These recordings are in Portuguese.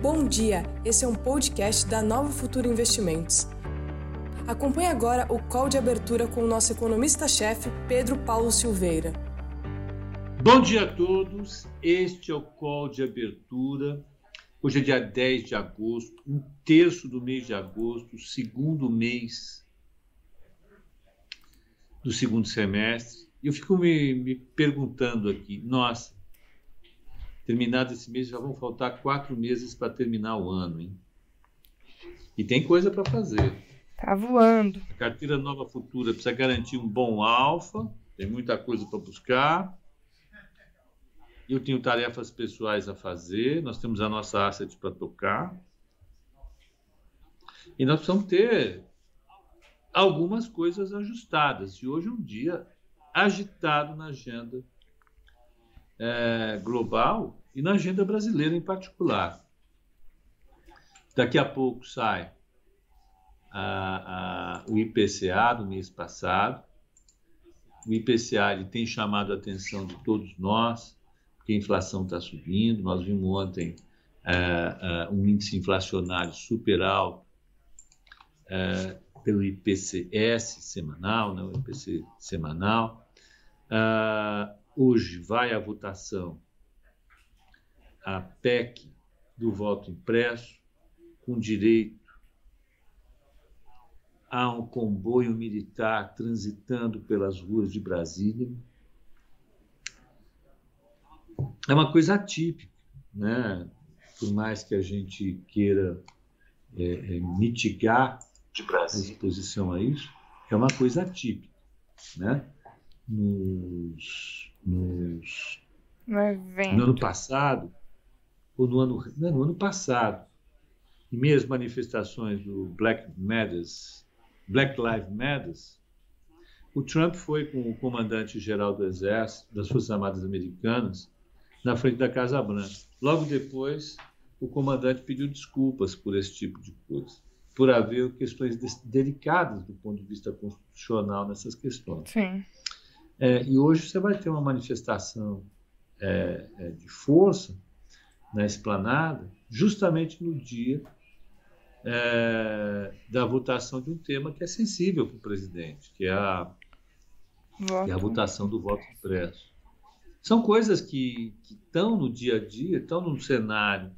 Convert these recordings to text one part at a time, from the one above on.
Bom dia, esse é um podcast da Nova Futuro Investimentos. Acompanhe agora o call de abertura com o nosso economista-chefe, Pedro Paulo Silveira. Bom dia a todos, este é o call de abertura. Hoje é dia 10 de agosto, um terço do mês de agosto, segundo mês do segundo semestre. Eu fico me, me perguntando aqui, nossa, terminado esse mês, já vão faltar quatro meses para terminar o ano, hein? E tem coisa para fazer. Tá voando. A carteira Nova Futura precisa garantir um bom alfa, tem muita coisa para buscar. Eu tenho tarefas pessoais a fazer, nós temos a nossa asset para tocar. E nós precisamos ter algumas coisas ajustadas. E hoje é um dia agitado na agenda é, global e na agenda brasileira em particular. Daqui a pouco sai a, a, o IPCA do mês passado. O IPCA tem chamado a atenção de todos nós, porque a inflação está subindo. Nós vimos ontem é, é, um índice inflacionário super alto é, pelo IPCS semanal, né, o IPC semanal. Uh, hoje vai à votação a PEC do voto impresso, com direito a um comboio militar transitando pelas ruas de Brasília. É uma coisa atípica, né? por mais que a gente queira é, é, mitigar a exposição a isso, é uma coisa atípica. Né? Nos, nos, no, no ano passado, ou no ano, não, no ano passado, em meias manifestações do Black Matters, Black Lives Matter, o Trump foi com o comandante-geral do Exército, das Forças Armadas Americanas, na frente da Casa Branca. Logo depois, o comandante pediu desculpas por esse tipo de coisa, por haver questões delicadas do ponto de vista constitucional nessas questões. Sim. É, e hoje você vai ter uma manifestação é, é, de força na esplanada, justamente no dia é, da votação de um tema que é sensível para o presidente, que é a, que é a votação do voto impresso. São coisas que, que estão no dia a dia, estão no cenário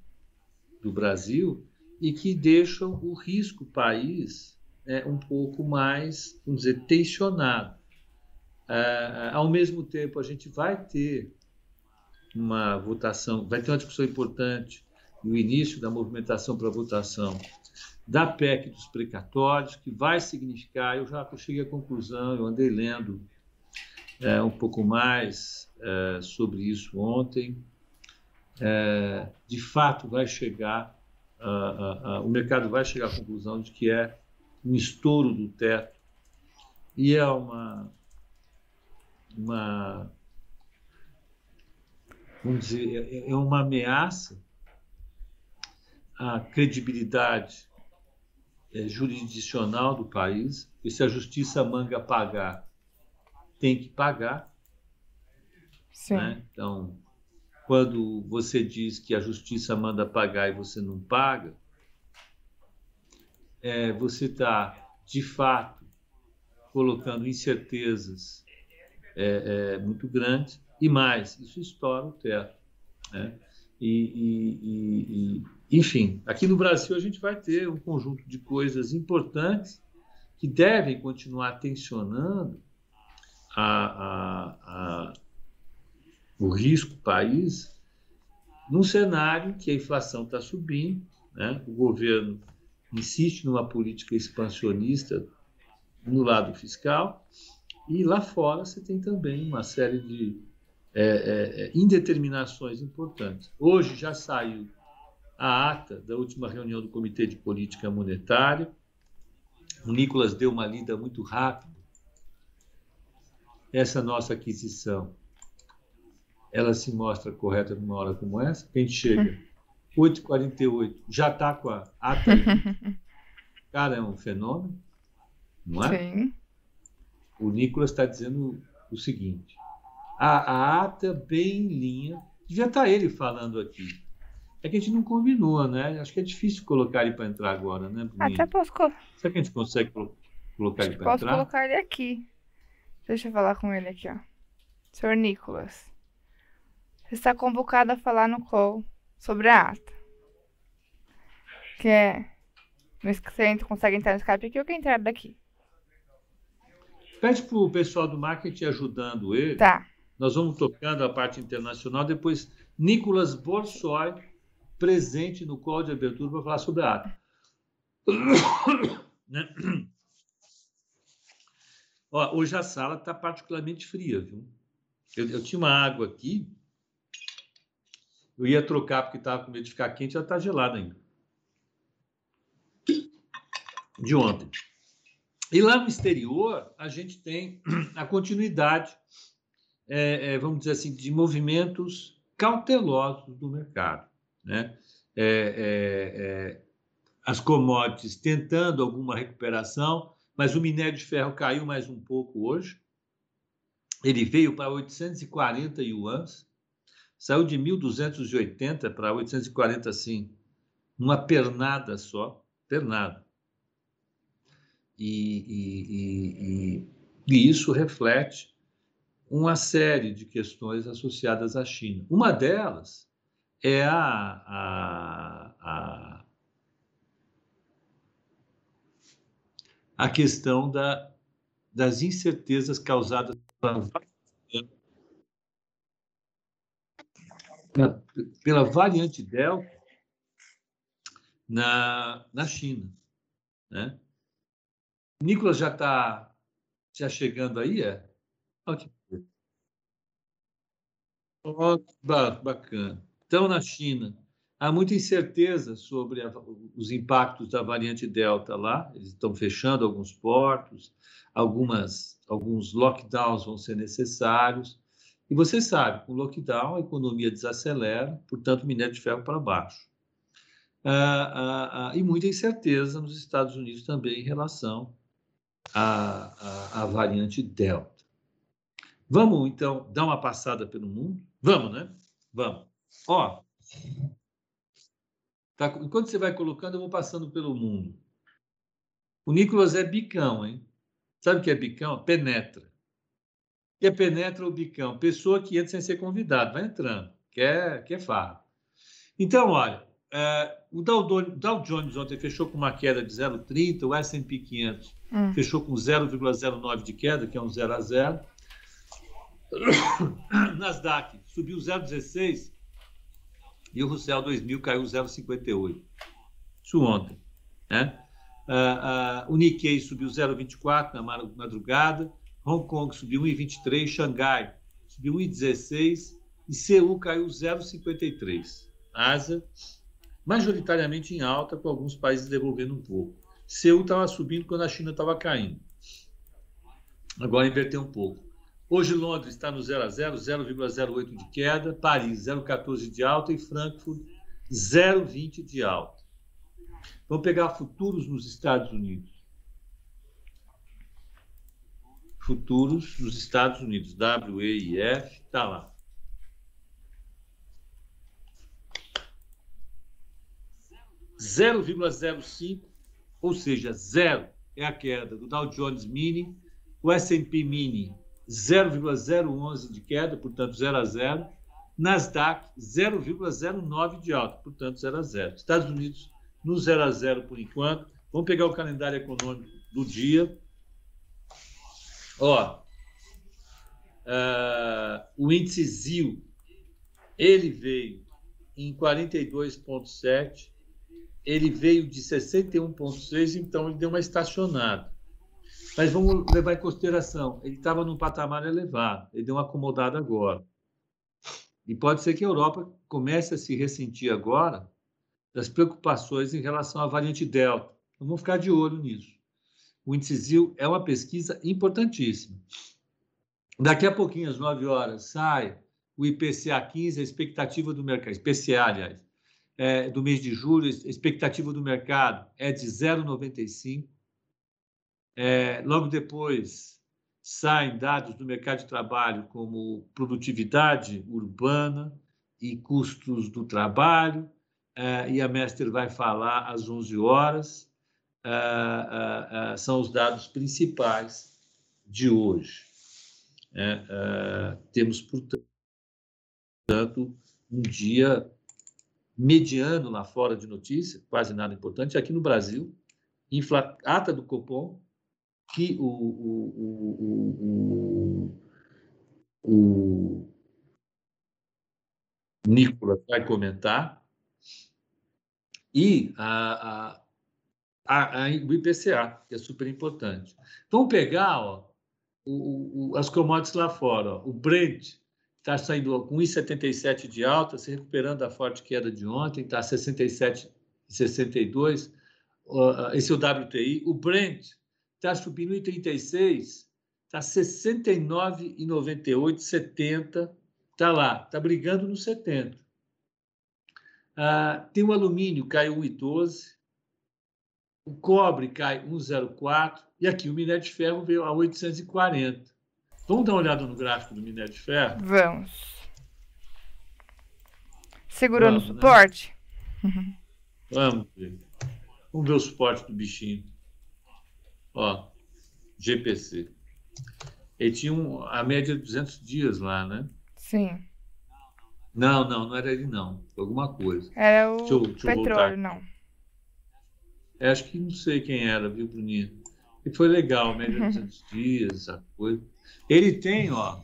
do Brasil e que deixam o risco país é, um pouco mais, vamos dizer, tensionado. É, ao mesmo tempo, a gente vai ter uma votação, vai ter uma discussão importante no início da movimentação para votação da PEC dos precatórios, que vai significar, eu já cheguei à conclusão, eu andei lendo é, um pouco mais é, sobre isso ontem, é, de fato vai chegar, o mercado vai chegar à conclusão de que é um estouro do teto e é uma, uma vamos dizer, é, é uma ameaça à credibilidade é, jurisdicional do país. E se a justiça manga pagar, tem que pagar. Né? Então, quando você diz que a justiça manda pagar e você não paga, é, você está, de fato, colocando incertezas é, é, muito grandes e mais, isso estoura o teto. Né? E, e, e, enfim, aqui no Brasil a gente vai ter um conjunto de coisas importantes que devem continuar tensionando a, a, a, o risco país num cenário que a inflação está subindo, né? o governo insiste numa política expansionista no lado fiscal, e lá fora você tem também uma série de é, é, é, indeterminações importantes. Hoje já saiu a ata da última reunião do Comitê de Política Monetária. O Nicolas deu uma lida muito rápida. Essa nossa aquisição, ela se mostra correta numa hora como essa. Gente chega 8h48, já está com a ata. Cara, é um fenômeno, não é? Sim. O Nicolas está dizendo o seguinte: a, a ata bem em linha. Devia estar tá ele falando aqui. É que a gente não combinou, né? Acho que é difícil colocar ele para entrar agora, né? Até posso. Co... Será que a gente consegue colocar ele para entrar? Posso colocar ele aqui. Deixa eu falar com ele aqui, ó. Senhor Nicolas. Você está convocado a falar no call sobre a ata. Que é. Você consegue entrar no Skype aqui ou quer entrar daqui? Pede para o pessoal do marketing ajudando ele. Tá. Nós vamos tocando a parte internacional. Depois, Nicolas Borsoi, presente no call de abertura para falar sobre a ata. Né? Ó, hoje a sala está particularmente fria, viu? Eu, eu, tinha uma água aqui, eu ia trocar porque estava com medo de ficar quente, ela está gelada ainda. De ontem. E lá no exterior, a gente tem a continuidade, é, é, vamos dizer assim, de movimentos cautelosos do mercado. Né? É, é, é as commodities tentando alguma recuperação, mas o minério de ferro caiu mais um pouco hoje. Ele veio para 840 yuans, saiu de 1.280 para 840, assim, numa pernada só, pernada. E, e, e, e, isso reflete uma série de questões associadas à China. Uma delas é a, a, a, a questão da, das incertezas causadas pela, pela variante Delta na, na China. Né? Nicolas já está já chegando aí, é? Que oh, bacana. Então, na China, há muita incerteza sobre a, os impactos da variante Delta lá. Eles estão fechando alguns portos, algumas, alguns lockdowns vão ser necessários. E você sabe, com lockdown, a economia desacelera, portanto, minério de ferro para baixo. Ah, ah, ah, e muita incerteza nos Estados Unidos também em relação a, a, a variante Delta. Vamos, então, dar uma passada pelo mundo? Vamos, né? Vamos. Ó, tá, enquanto você vai colocando, eu vou passando pelo mundo. O Nicolas é bicão, hein? Sabe o que é bicão? Penetra. que é penetra o bicão? Pessoa que entra sem ser convidado, vai entrando, quer, quer farra. Então, olha, é, o Dow, Dow, Jones ontem fechou com uma queda de 0,30, o S&P 500 hum. fechou com 0,09 de queda, que é um 0 a 0. Nasdaq subiu 0,16 e o Russell 2000 caiu 0,58. Isso ontem. Né? Uh, uh, o Nikkei subiu 0,24 na madrugada, Hong Kong subiu 1,23, Xangai subiu 1,16 e Seul caiu 0,53. Ásia majoritariamente em alta, com alguns países devolvendo um pouco. Seul estava subindo quando a China estava caindo. Agora inverteu um pouco. Hoje Londres está no 0 a 0, 0,08 de queda, Paris 0,14 de alta e Frankfurt 0,20 de alta. Vamos pegar futuros nos Estados Unidos. Futuros nos Estados Unidos, WEIF, está lá. 0,05, ou seja, zero é a queda do Dow Jones Mini, o S&P Mini 0,011 de queda, portanto 0 a 0, Nasdaq 0,09 de alta, portanto 0 a 0. Estados Unidos no 0 a 0 por enquanto. Vamos pegar o calendário econômico do dia. Ó, uh, o índice ZIL, ele veio em 42,7, ele veio de 61,6, então ele deu uma estacionada. Mas vamos levar em consideração, ele estava num patamar elevado, ele deu uma acomodada agora. E pode ser que a Europa comece a se ressentir agora das preocupações em relação à variante Delta. Vamos ficar de olho nisso. O índice ZIL é uma pesquisa importantíssima. Daqui a pouquinho, às 9 horas, sai o IPCA 15, a expectativa do mercado, IPCA, aliás, é, do mês de julho, a expectativa do mercado é de 0,95. É, logo depois, saem dados do mercado de trabalho como produtividade urbana e custos do trabalho uh, e a Mestre vai falar às 11 horas. Uh, são os dados principais de hoje. Temos, portanto, um dia mediano lá fora de notícia, quase nada importante. Aqui no Brasil, infla, ata do Copom, que o, o, o, o, Nicolas vai comentar, e a, a, a, o IPCA, que é super importante. Vamos pegar ó, o, o, as commodities lá fora. Ó. O Brent está saindo com 1,77 de alta, se recuperando da forte queda de ontem, está 67,62. Esse é o WTI. O Brent está subindo 1,36, está 69,98, 70, está lá, está brigando no 70. Ah, tem o alumínio, caiu 1,12, o cobre cai 1,04 e aqui o minério de ferro veio a 840. Vamos dar uma olhada no gráfico do minério de ferro? Vamos. Segurou no né? suporte? Né? Vamos ver. Vamos ver o suporte do bichinho. Ó, GPC. Ele tinha um, a média de 200 dias lá, né? Sim. Não, não, não era ele não. Foi alguma coisa. Era o deixa eu, deixa petróleo, não. É, acho que não sei quem era, viu, Bruninha? E foi legal, média de 200 dias, essa coisa. Ele tem, ó,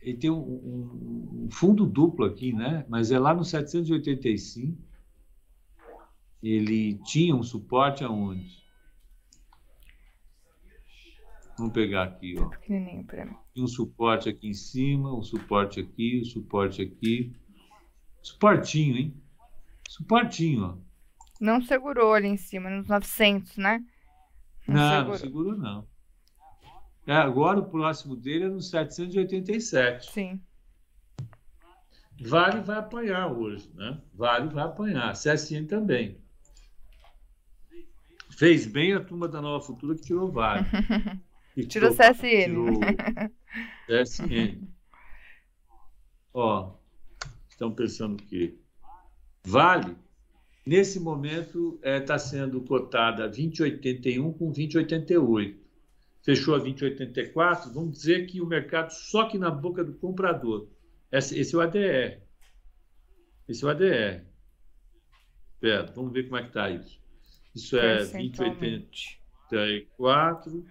ele tem um, um, um, fundo duplo aqui, né? Mas é lá no 785. Ele tinha um suporte aonde? Vamos pegar aqui, ó. Pequenininho para mim. Um suporte aqui em cima, um suporte aqui, um suporte aqui. Suportinho, hein? Suportinho, ó. Não segurou ali em cima, nos 900, né? Não, não, segurou. não segurou, não. É, agora o próximo dele é no 787. Sim. Vale vai apanhar hoje, né? Vale vai apanhar. CSN também. Fez bem a turma da Nova Futura que tirou Vale. tirou CSN. Tirou CSN. Ó, estão pensando que Vale, nesse momento, está é, tá sendo cotada a 20,81 com 20,88 fechou a 20,84, vamos dizer que o mercado só que na boca do comprador. Esse, esse é o ADR. Esse é o ADR. Espera, vamos ver como é que está isso. Isso é 20,84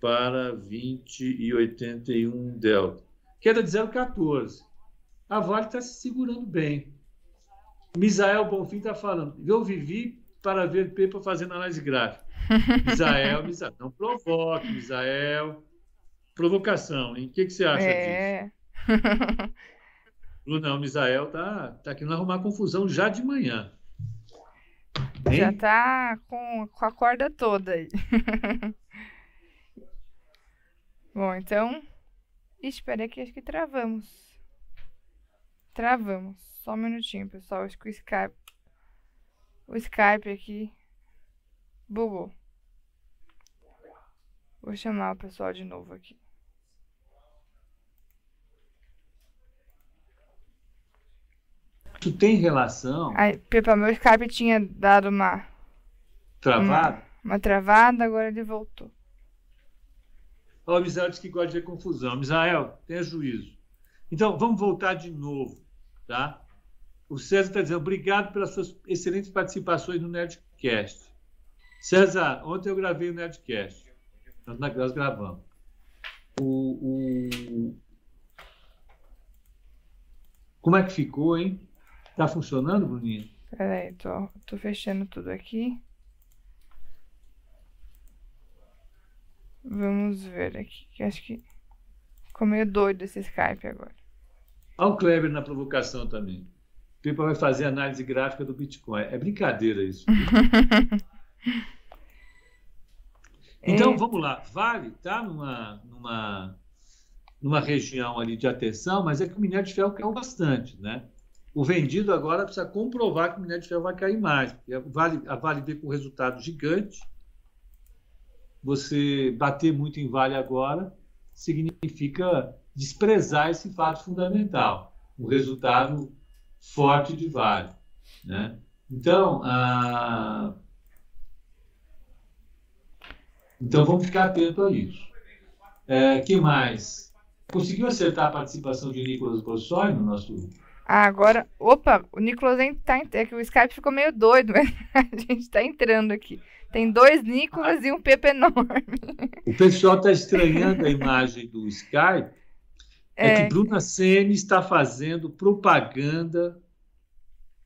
para 20,81 delta. Queda de 0,14. A Vale está se segurando bem. Misael Bonfim está falando. Eu vivi para ver Pepa fazendo análise gráfica. Misael, Misael, não provoque, Misael. Provocação, hein? O que, que você acha é. disso? Não, Misael tá, tá querendo arrumar confusão já de manhã. Hein? Já tá com, com a corda toda aí. Bom, então. Espera que acho que travamos. Travamos. Só um minutinho, pessoal. Acho que o Skype. O Skype aqui bugou. Vou chamar o pessoal de novo aqui. Tu tem relação? Aí, Pepa, meu Skype tinha dado uma. Travada? Uma, uma travada, agora ele voltou. Ó, oh, Misael disse que gosta de ver confusão. Misael, tenha juízo. Então, vamos voltar de novo, tá? O César está dizendo, obrigado pelas suas excelentes participações no Nerdcast. César, ontem eu gravei o Nerdcast. Nós, nós gravamos. O, o... Como é que ficou, hein? Tá funcionando, Bruninha? Peraí, tô, tô fechando tudo aqui. Vamos ver aqui, que acho que ficou meio doido esse Skype agora. Olha o Kleber na provocação também. O Pipa vai fazer análise gráfica do Bitcoin. É brincadeira isso. Então, é... vamos lá. Vale está numa, numa, numa região ali de atenção, mas é que o minério de ferro caiu bastante, né? O vendido agora precisa comprovar que o minério de ferro vai cair mais. A Vale, a Vale veio com um resultado gigante. Você bater muito em Vale agora significa desprezar esse fato fundamental. Um resultado forte de Vale. Né? Então, a... então, vamos ficar atento a isso. É, que mais? Conseguiu acertar a participação de Nicolas Bossoi no nosso ah, agora. Opa, o Nicolas tá. É que o Skype ficou meio doido, mas a gente tá entrando aqui. Tem dois Nicolas e um Pepe enorme. O pessoal está estranhando a imagem do Skype. É, é que Bruna Sene está fazendo propaganda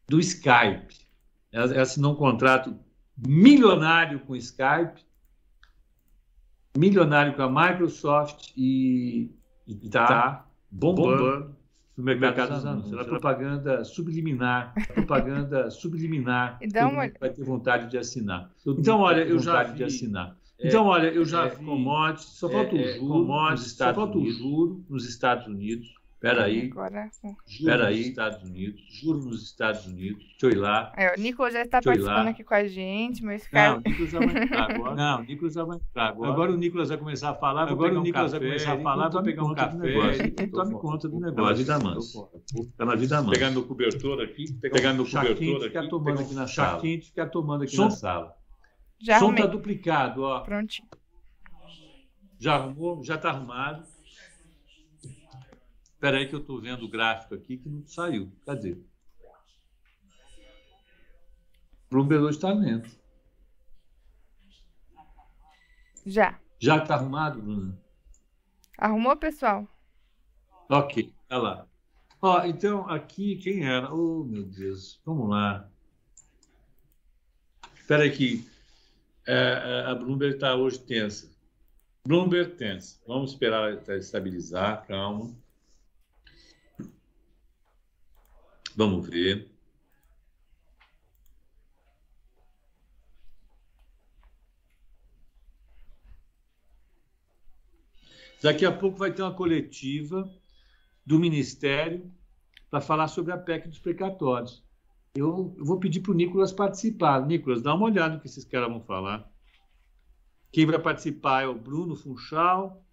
do Skype. Ela, ela assinou um contrato milionário com o Skype, milionário com a Microsoft e está bombando, bombando no mercado dos anúncios. É propaganda subliminar, propaganda subliminar. Então, uma... vai ter vontade de assinar. Então, olha, eu já vi, de assinar. É, então, olha, eu já é, vi commodities, só falta o é, juro, commodities, só falta o juro nos Estados Unidos. Espera aí. Agora, Espera aí. Estados Unidos. Juro nos Estados Unidos. Deixa eu ir lá. É, o Nicolas já está participando aqui com a gente, mas cara... Não, o Nicolas já vai entrar agora. Não, o Nicolas já vai entrar agora. Agora o Nicolas vai começar a falar. Agora o Nicolas um vai começar a falar. Vou pegar um café. Tome conta do negócio. Tá na vida mansa. Está na vida mansa. Pegar meu cobertor aqui. Pegar meu cobertor aqui. tomando aqui na sala. Quente ficar tomando aqui na sala. Já Som está duplicado, ó. Prontinho. Já arrumou? Já está arrumado. Espera aí que eu estou vendo o gráfico aqui que não saiu. Cadê? Bloomberg está lento. Já. Já está arrumado, Bruna? Arrumou, pessoal? Ok, olha lá. Ó, então, aqui, quem era? Oh, meu Deus. Vamos lá. Espera aí que é, é a Bloomberg está hoje tensa. Bloomberg tensa. Vamos esperar estabilizar, calma. Vamos ver. Daqui a pouco vai ter uma coletiva do Ministério para falar sobre a PEC dos precatórios. Eu, vou pedir para o Nicolas participar. Nicolas, dá uma olhada no que esses caras vão falar. Quem vai participar é o Bruno Funchal,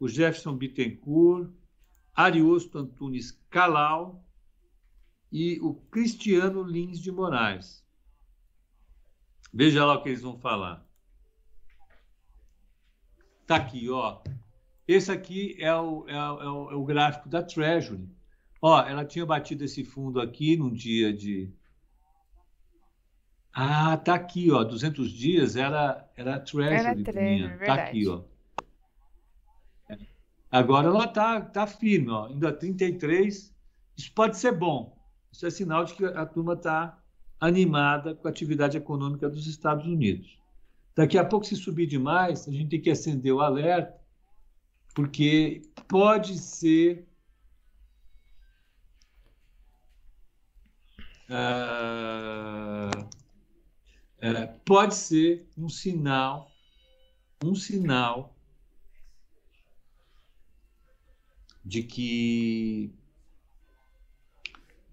o Jefferson Bittencourt, Ariosto Antunes Calau e o Cristiano Lins de Moraes. Veja lá o que eles vão falar. Tá aqui, ó. Esse aqui é o, é o, é o, gráfico da Treasury. Ó, ela tinha batido esse fundo aqui num dia de. Ah, tá aqui, ó. 200 dias era, era Treasury. Era Treasury, Tá aqui, ó. Agora ela tá, tá firme, ó. Ainda 33. Isso pode ser bom. Isso é sinal de que a turma está animada com a atividade econômica dos Estados Unidos. Daqui a pouco, se subir demais, a gente tem que acender o alerta, porque pode ser. Uh, pode ser um sinal, um sinal de que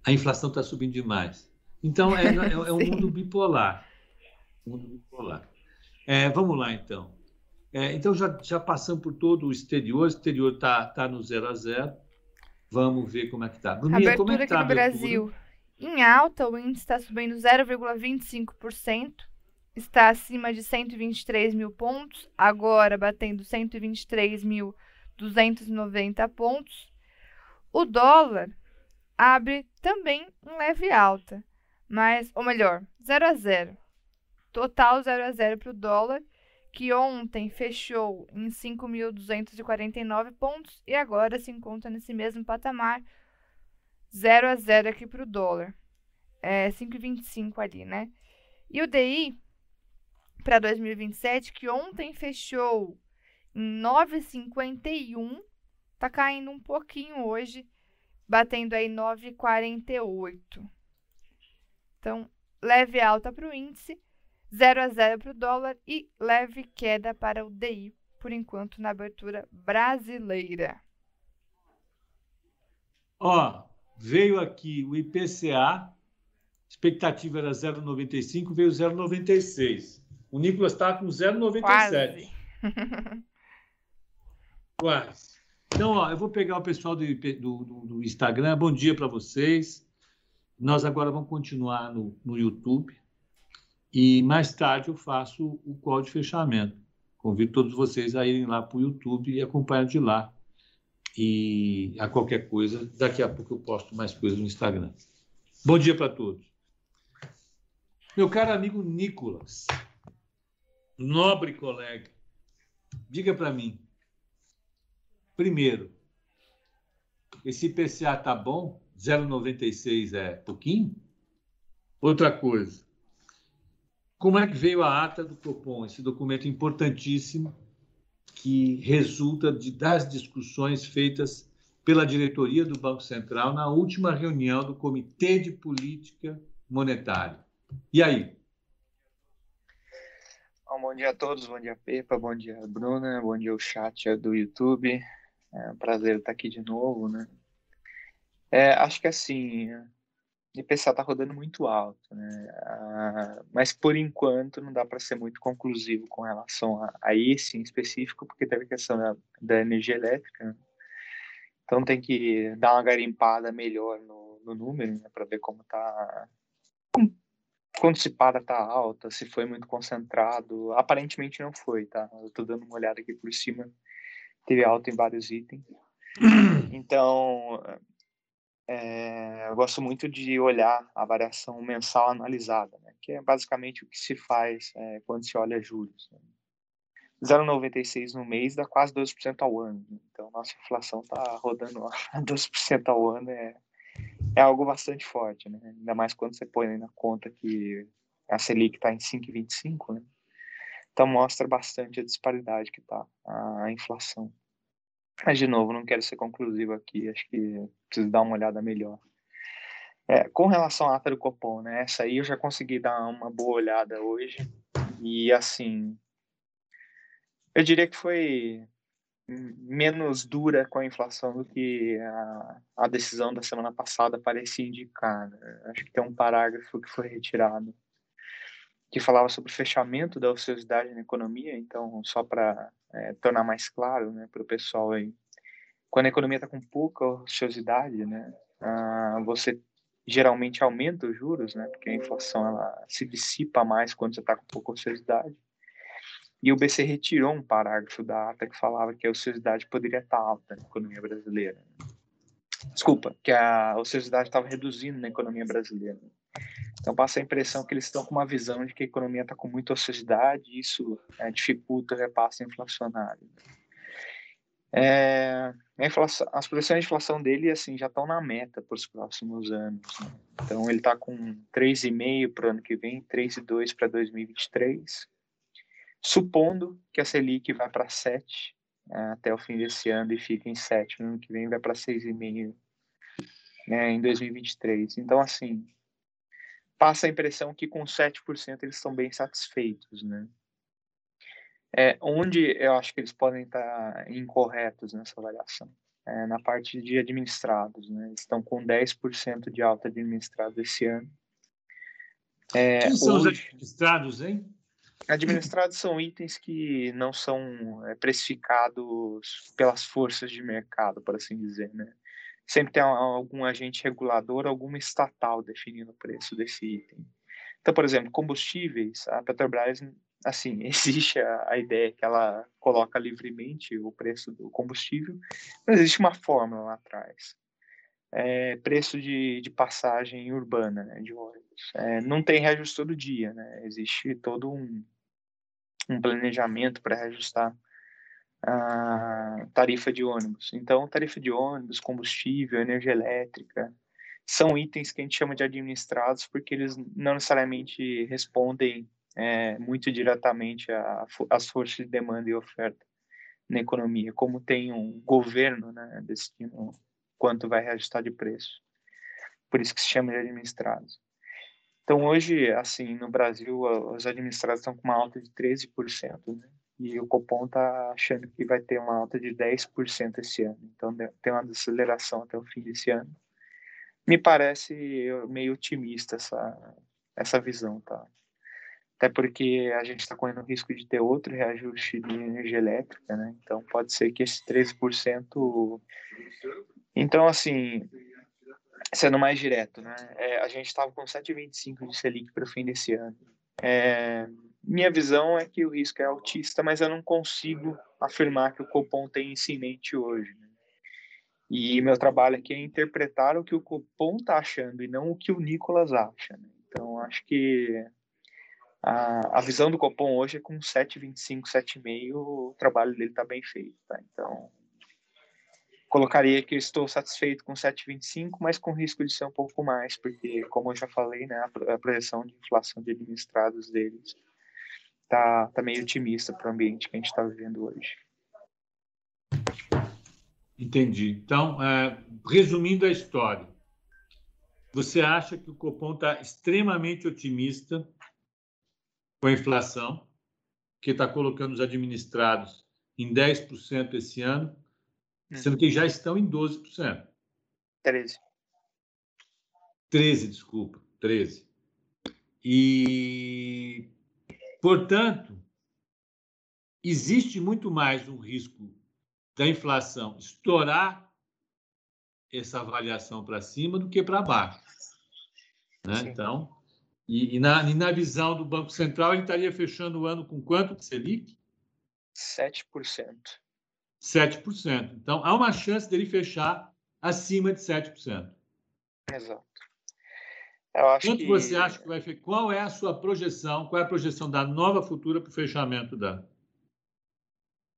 a inflação está subindo demais. Então, é, é, é um mundo bipolar. mundo bipolar. É, vamos lá, então. É, então, já, já passamos por todo o exterior. O exterior está tá no zero a zero. Vamos ver como é que está. Abertura como é que tá aqui no Brasil. Em alta, o índice está subindo 0,25%. Está acima de 123 mil pontos. Agora, batendo 123.290 pontos. O dólar abre também em leve alta, mas, ou melhor, 0 a 0. Total 0 a 0 para o dólar, que ontem fechou em 5.249 pontos e agora se encontra nesse mesmo patamar, 0 a 0 aqui para o dólar. É 5,25 ali, né? E o DI para 2027, que ontem fechou em 9,51, tá caindo um pouquinho hoje, batendo aí 9,48. Então, leve alta para o índice, 0 a 0 para o dólar e leve queda para o DI, por enquanto, na abertura brasileira. Ó, veio aqui o IPCA, expectativa era 0,95, veio 0,96. O Nicolas está com 0,97. Quase. Quase. Então, ó, eu vou pegar o pessoal do, do, do Instagram. Bom dia para vocês. Nós agora vamos continuar no, no YouTube e mais tarde eu faço o call de fechamento. Convido todos vocês a irem lá para o YouTube e acompanhar de lá. E a qualquer coisa, daqui a pouco eu posto mais coisas no Instagram. Bom dia para todos. Meu caro amigo Nicolas, nobre colega, diga para mim, primeiro, esse IPCA tá bom? 0,96 é pouquinho? Outra coisa, como é que veio a ata do Copom, esse documento importantíssimo que resulta de, das discussões feitas pela diretoria do Banco Central na última reunião do Comitê de Política Monetária. E aí? Bom, bom dia a todos, bom dia Pepa, bom dia Bruna, bom dia o chat do YouTube. É um prazer estar aqui de novo, né? É, acho que assim, o IPCA está rodando muito alto, né? Ah, mas por enquanto não dá para ser muito conclusivo com relação a, a esse em específico, porque teve a questão da, da energia elétrica. Né? Então tem que dar uma garimpada melhor no, no número, né? para ver como está quando se para tá alta, se foi muito concentrado. Aparentemente não foi, tá? Eu tô dando uma olhada aqui por cima. Teve alta em vários itens. Então, é, eu gosto muito de olhar a variação mensal analisada, né? que é basicamente o que se faz é, quando se olha juros. Né? 0,96 no mês dá quase 12% ao ano. Então, nossa inflação está rodando a 12% ao ano. É, é algo bastante forte, né? Ainda mais quando você põe na conta que a Selic está em 5,25, né? Então mostra bastante a disparidade que está a inflação. Mas, de novo, não quero ser conclusivo aqui, acho que preciso dar uma olhada melhor. É, com relação à ata do Copom, né? Essa aí eu já consegui dar uma boa olhada hoje. E, assim, eu diria que foi menos dura com a inflação do que a, a decisão da semana passada parecia indicar. Né? Acho que tem um parágrafo que foi retirado que falava sobre o fechamento da ociosidade na economia. Então, só para é, tornar mais claro né, para o pessoal aí, quando a economia está com pouca ociosidade, né, você geralmente aumenta os juros, né, porque a inflação ela se dissipa mais quando você está com pouca ociosidade. E o BC retirou um parágrafo da ata que falava que a ociosidade poderia estar alta na economia brasileira. Desculpa, que a ociosidade estava reduzindo na economia brasileira. Então passa a impressão que eles estão com uma visão de que a economia está com muita ociosidade e isso é, dificulta o repasse inflacionário. É, inflação, as projeções de inflação dele assim já estão na meta para os próximos anos. Né? Então ele está com 3,5 para o ano que vem, 3,2 para 2023 supondo que a Selic vá para 7 é, até o fim desse ano e fique em 7 no ano que vem, vai para 6,5 né, em 2023. Então, assim, passa a impressão que com 7% eles estão bem satisfeitos, né? É, onde eu acho que eles podem estar incorretos nessa avaliação? É, na parte de administrados, né? Eles estão com 10% de alta de administrados esse ano. É, Quem são hoje... os administrados, hein? Administrados são itens que não são é, precificados pelas forças de mercado, por assim dizer, né? Sempre tem algum agente regulador, alguma estatal definindo o preço desse item. Então, por exemplo, combustíveis, a Petrobras, assim, existe a, a ideia que ela coloca livremente o preço do combustível, mas existe uma fórmula lá atrás. É, preço de, de passagem urbana, né, de ônibus. É, não tem reajuste todo dia, né? Existe todo um, um planejamento para reajustar a tarifa de ônibus. Então, tarifa de ônibus, combustível, energia elétrica, são itens que a gente chama de administrados porque eles não necessariamente respondem é, muito diretamente às forças de demanda e oferta na economia, como tem um governo né, destino quanto vai reajustar de preço. Por isso que se chama de administrados. Então, hoje, assim, no Brasil, os administrados estão com uma alta de 13%, né? E o Copom está achando que vai ter uma alta de 10% esse ano. Então, tem uma desaceleração até o fim desse ano. Me parece meio otimista essa, essa visão, tá? Até porque a gente está correndo o risco de ter outro reajuste de energia elétrica, né? Então, pode ser que esse 13%... Então, assim, sendo mais direto, né? É, a gente estava com 7,25 de Selic para o fim desse ano. É, minha visão é que o risco é altista, mas eu não consigo afirmar que o Copom tem isso em mente hoje. Né? E meu trabalho aqui é interpretar o que o Copom está achando e não o que o Nicolas acha. Né? Então, acho que a, a visão do Copom hoje é com 7,25, 7,5, o trabalho dele está bem feito. Tá? Então, colocaria que eu estou satisfeito com 7,25, mas com risco de ser um pouco mais, porque, como eu já falei, né, a projeção de inflação de administrados deles está tá meio otimista para o ambiente que a gente está vivendo hoje. Entendi. Então, é, resumindo a história, você acha que o Copom está extremamente otimista com a inflação, que está colocando os administrados em 10% esse ano, sendo que já estão em 12%. 13. 13, desculpa, 13. E, portanto, existe muito mais um risco da inflação estourar essa avaliação para cima do que para baixo. Né? Então, e, e, na, e, na, visão do Banco Central, ele estaria fechando o ano com quanto de Selic? 7%. 7%. Então, há uma chance dele fechar acima de 7%. Exato. Eu acho Quanto que... você acha que vai fechar? Qual é a sua projeção? Qual é a projeção da nova futura para o fechamento da.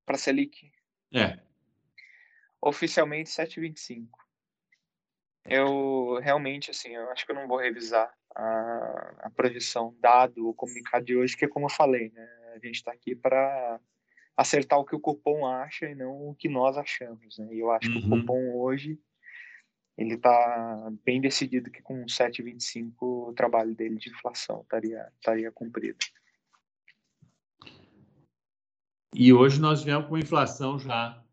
Para a Selic? É oficialmente 7,25. Eu realmente, assim, eu acho que eu não vou revisar a, a projeção dado o comunicado de hoje, que é como eu falei, né? A gente está aqui para acertar o que o cupom acha e não o que nós achamos, né? E eu acho uhum. que o uhum. cupom hoje ele está bem decidido que com 7,25 o trabalho dele de inflação estaria, estaria cumprido. E hoje nós viemos com inflação já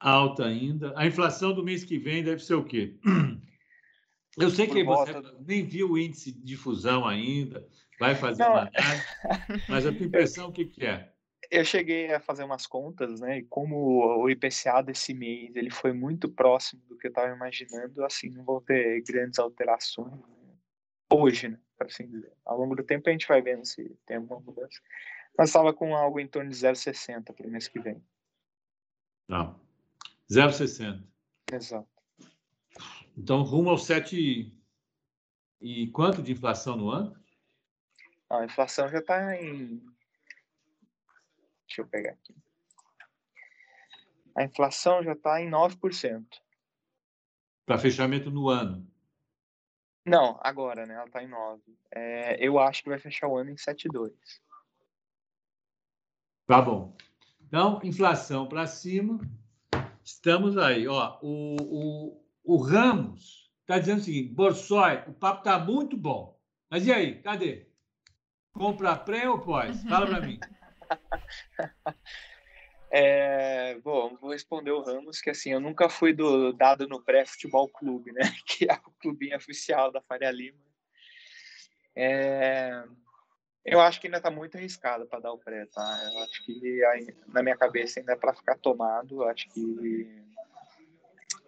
alta ainda. A inflação do mês que vem deve ser o quê? Eu sei que você nem viu o índice de difusão ainda, vai fazer Não. uma análise, mas a tua impressão o que, que é? Eu cheguei a fazer umas contas, né? E como o IPCA desse mês ele foi muito próximo do que eu estava imaginando, assim, não vou ter grandes alterações né? hoje, né? Para assim dizer. Ao longo do tempo a gente vai vendo se tem alguma mudança. Mas estava com algo em torno de 0,60 para o mês que vem. Não. 0,60. Exato. Então, rumo ao 7 e quanto de inflação no ano? A inflação já está em. Deixa eu pegar aqui. A inflação já está em 9%. Para fechamento no ano? Não, agora, né? Ela está em 9%. É, eu acho que vai fechar o ano em 7,2%. Tá bom. Então, inflação para cima, Estamos aí. Ó, o, o, o Ramos está dizendo o seguinte: Borsoi, o papo está muito bom. Mas e aí? Cadê? Compra pré ou pós? Fala para mim. É, bom, vou responder o Ramos, que assim, eu nunca fui do dado no pré-futebol clube, né? Que é o clubinho oficial da Faria Lima. É, eu acho que ainda está muito arriscado para dar o pré, tá? Eu acho que na minha cabeça ainda é para ficar tomado. Eu acho que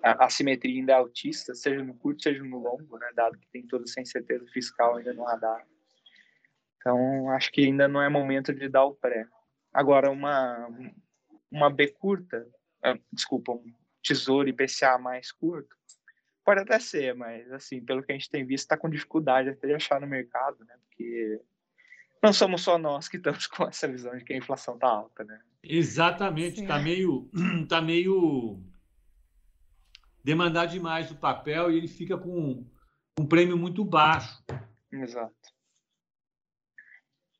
a, a simetria ainda é altista, seja no curto, seja no longo, né? Dado que tem toda essa incerteza fiscal ainda no radar. Então, acho que ainda não é momento de dar o pré. Agora, uma, uma B curta, uh, desculpa, um tesouro IPCA mais curto, pode até ser, mas, assim, pelo que a gente tem visto, está com dificuldade até de achar no mercado, né? Porque não somos só nós que estamos com essa visão de que a inflação está alta, né? Exatamente, está meio, tá meio demandar demais o papel e ele fica com um prêmio muito baixo. Exato.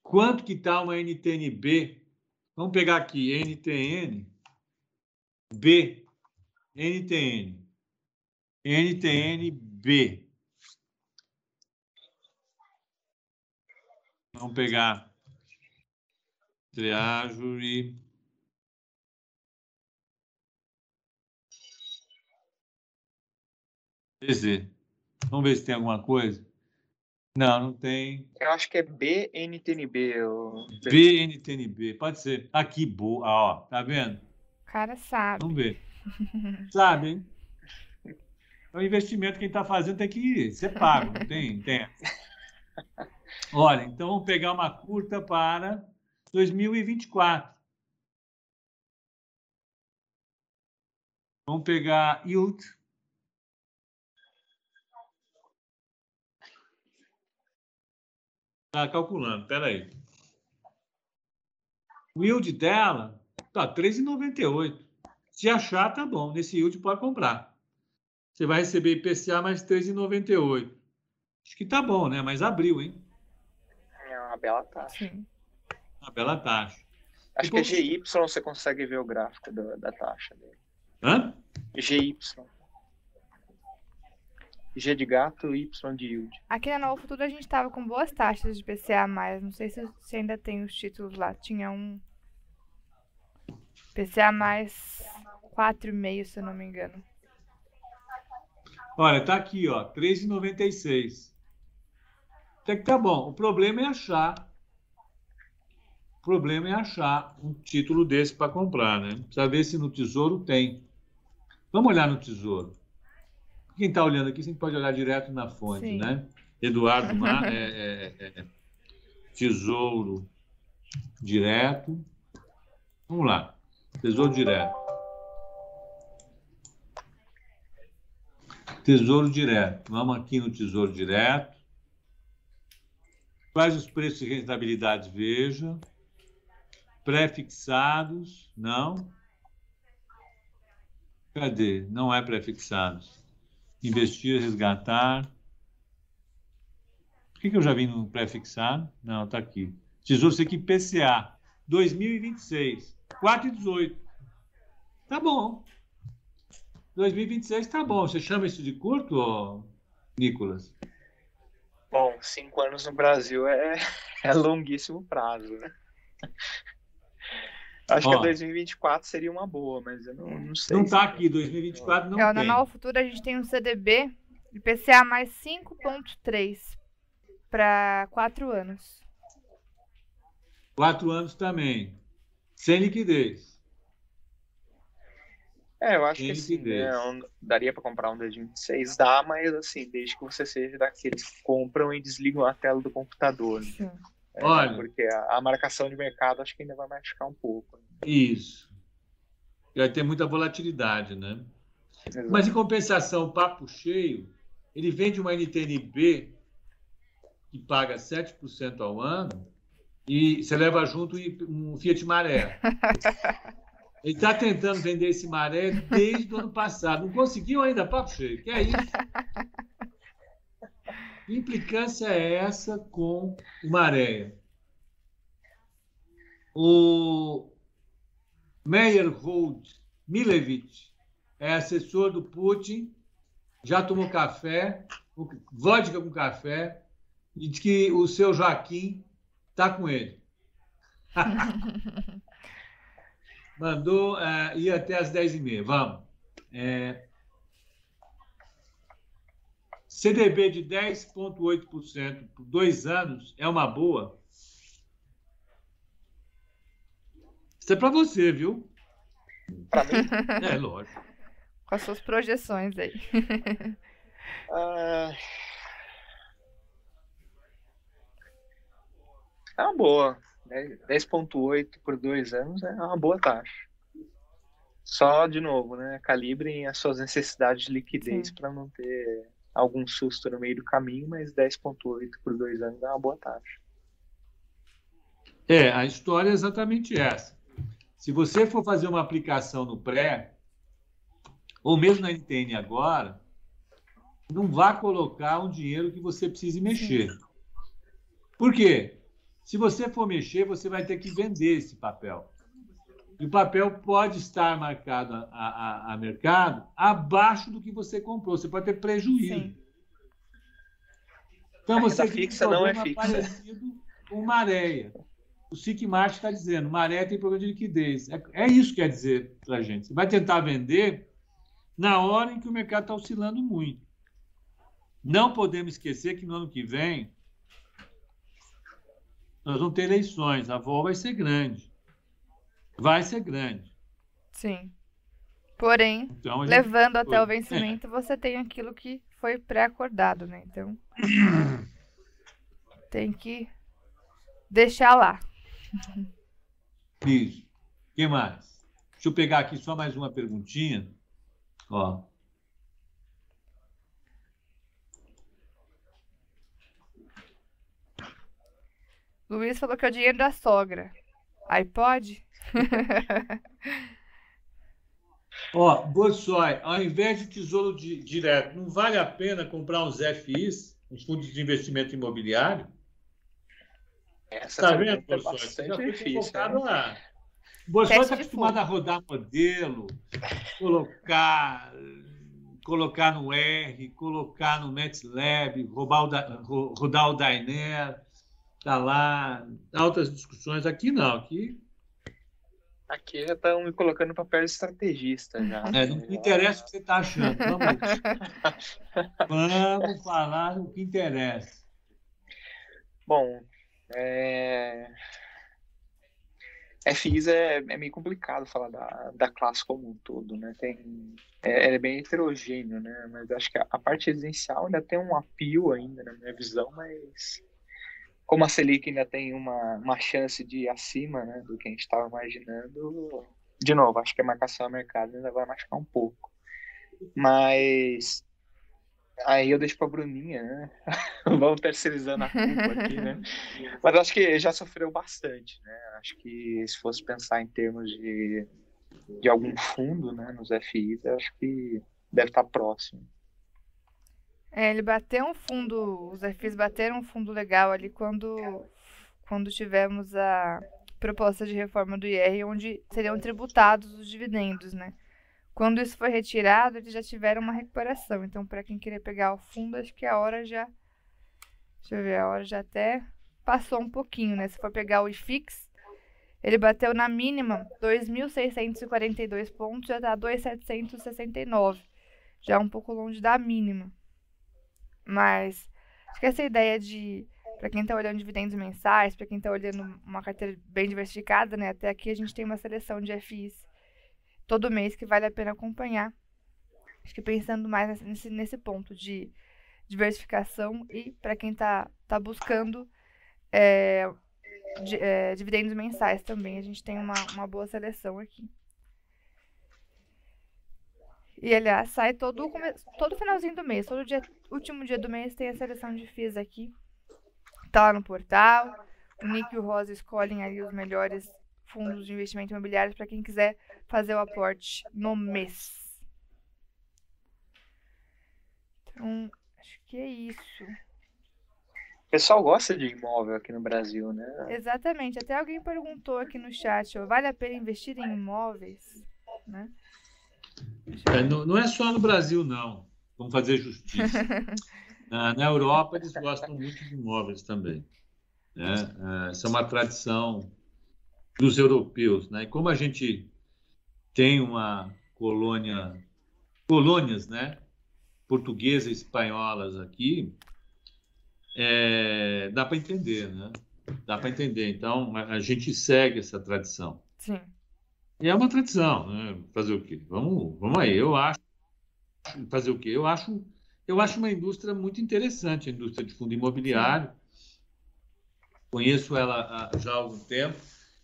Quanto que está uma NTNB? Vamos pegar aqui, NTN, B, NTN, NTNB. Vamos pegar e PZ. Vamos ver se tem alguma coisa. Não, não tem. Eu acho que é BNTNB. Ou... BNTNB, pode ser. Aqui, boa. ó, tá vendo? O cara sabe. Vamos ver. sabe, hein? é um investimento que quem está fazendo tem que ser pago, não tem, tem. Olha, então vamos pegar uma curta para 2024. Vamos pegar yield. Está calculando, espera aí. O yield dela tá 3,98. Se achar, tá bom. Nesse yield pode comprar. Você vai receber IPCA mais 3,98. Acho que tá bom, né? Mas abriu, hein? É uma bela taxa. Sim. Uma bela taxa. Acho que é GY você consegue ver o gráfico da, da taxa dele. Hã? GY. G de gato, Y de yield. Aqui na Nova Futuro a gente tava com boas taxas de PCA+, não sei se, se ainda tem os títulos lá. Tinha um PCA+, 4,5, se eu não me engano. Olha, tá aqui, ó, 3,96. Até que tá bom. O problema é achar. O problema é achar um título desse para comprar, né? Precisa ver se no Tesouro tem. Vamos olhar no Tesouro. Quem está olhando aqui, gente pode olhar direto na fonte, Sim. né? Eduardo Mar, é, é, é, é, Tesouro Direto. Vamos lá. Tesouro Direto. Tesouro Direto. Vamos aqui no Tesouro Direto. Quais os preços de rentabilidade? Veja. Prefixados. Não. Cadê? Não é prefixados. Investir, resgatar. Por que, que eu já vim no prefixado? Não, está aqui. Tesouro aqui, PCA. 2026. 4,18. Tá bom. 2026 tá bom. Você chama isso de curto, Nicolas? Bom, cinco anos no Brasil é, é longuíssimo prazo, né? Acho Ó, que 2024 seria uma boa, mas eu não, não sei. Não tá aqui, 2024 não é, tem. Na Nova Futura a gente tem um CDB de PCA mais 5.3 para quatro anos. Quatro anos também. Sem liquidez. É, eu acho que assim, né, um, daria para comprar um desde 26, dá, mas assim, desde que você seja daqueles que compram e desligam a tela do computador. Né? É, Olha, porque a, a, marcação de mercado acho que ainda vai machucar um pouco. Né? Isso. Vai ter muita volatilidade, né? Exato. Mas em compensação, o papo cheio, ele vende uma NTNB que paga 7% ao ano e você leva junto um Fiat Maré. Ele está tentando vender esse maré desde o ano passado. Não conseguiu ainda, papo cheio. Que é isso? Que implicância é essa com o maré? O Meyerhold Milevich é assessor do Putin, já tomou café, vodka com café, e diz que o seu Joaquim está com ele. Mandou uh, ir até as 10h30. Vamos. É, CDB de 10,8% por dois anos é uma boa? Isso é para você, viu? Para mim? É, lógico. Com as suas projeções aí. uh... É uma boa. 10,8 por dois anos é uma boa taxa. Só, de novo, né, calibrem as suas necessidades de liquidez para não ter algum susto no meio do caminho, mas 10,8 por dois anos é uma boa taxa. É, a história é exatamente essa. Se você for fazer uma aplicação no pré, ou mesmo na NTN agora, não vá colocar um dinheiro que você precise mexer. Por quê? Se você for mexer, você vai ter que vender esse papel. E o papel pode estar marcado a, a, a mercado abaixo do que você comprou. Você pode ter prejuízo. Sim. Então você tem fixa um não é fixa. parecido com maréia. O SICMART está dizendo, maré tem problema de liquidez. É, é isso que quer dizer para a gente. Você vai tentar vender na hora em que o mercado está oscilando muito. Não podemos esquecer que no ano que vem nós vamos ter eleições, a avó vai ser grande. Vai ser grande. Sim. Porém, então, levando até o vencimento, é. você tem aquilo que foi pré-acordado, né? Então, tem que deixar lá. Isso. O que mais? Deixa eu pegar aqui só mais uma perguntinha. Ó. Luiz falou que é o dinheiro da sogra. Aí pode? Ó, Borsoi, ao invés de tesouro de, direto, não vale a pena comprar uns FIs, uns fundos de investimento imobiliário? Essa tá vendo, Borsoi? Você já foi difícil, né? lá. O Borsoi está acostumado a rodar modelo, colocar colocar no R, colocar no MATLAB, rodar o Dainer, tá lá, altas discussões. Aqui não, aqui Aqui já estão me colocando no papel de estrategista já. É, não me interessa o que você está achando. Vamos, vamos falar o que interessa. Bom, é... FIs é, é meio complicado falar da, da classe como um todo, né? Tem, é, é bem heterogêneo, né? Mas acho que a, a parte residencial ainda tem um apio ainda, na minha visão, mas como a Selic ainda tem uma, uma chance de ir acima né, do que a gente estava imaginando, de novo, acho que a marcação a mercado ainda vai machucar um pouco. Mas aí eu deixo para a Bruninha, né? Vamos terceirizando a culpa aqui, né? Mas acho que já sofreu bastante, né? Acho que se fosse pensar em termos de, de algum fundo né, nos FIs, acho que deve estar próximo. É, ele bateu um fundo, os FIs bateram um fundo legal ali quando, quando tivemos a proposta de reforma do IR, onde seriam tributados os dividendos, né? Quando isso foi retirado, eles já tiveram uma recuperação. Então, para quem queria pegar o fundo, acho que a hora já. Deixa eu ver, a hora já até passou um pouquinho, né? Se for pegar o IFIX, ele bateu na mínima 2.642 pontos, já está 2.769. Já um pouco longe da mínima. Mas acho que essa ideia de, para quem está olhando dividendos mensais, para quem está olhando uma carteira bem diversificada, né? Até aqui a gente tem uma seleção de FIs todo mês que vale a pena acompanhar. Acho que pensando mais nesse, nesse ponto de diversificação e para quem está tá buscando é, de, é, dividendos mensais também, a gente tem uma, uma boa seleção aqui. E aliás, sai todo, todo finalzinho do mês, todo dia, último dia do mês tem a seleção de FIIs aqui. Tá lá no portal. O Nick e o Rosa escolhem ali os melhores fundos de investimento imobiliário para quem quiser fazer o aporte no mês. Então, acho que é isso. O pessoal gosta de imóvel aqui no Brasil, né? Exatamente. Até alguém perguntou aqui no chat, ó, vale a pena investir em imóveis? Né? É, não, não, é só no Brasil, não. Vamos fazer justiça. na, na, Europa, eles gostam muito de imóveis também. Né? É, essa é uma tradição dos europeus. Né? E como a gente tem uma colônia, colônias né? portuguesas e espanholas aqui, é, dá para entender, né? Dá para entender. Então, a, a gente segue essa tradição. Sim. E é uma tradição, né? Fazer o quê? Vamos, vamos aí. Eu acho fazer o quê? Eu acho, eu acho uma indústria muito interessante, a indústria de fundo imobiliário. Conheço ela há, já há algum tempo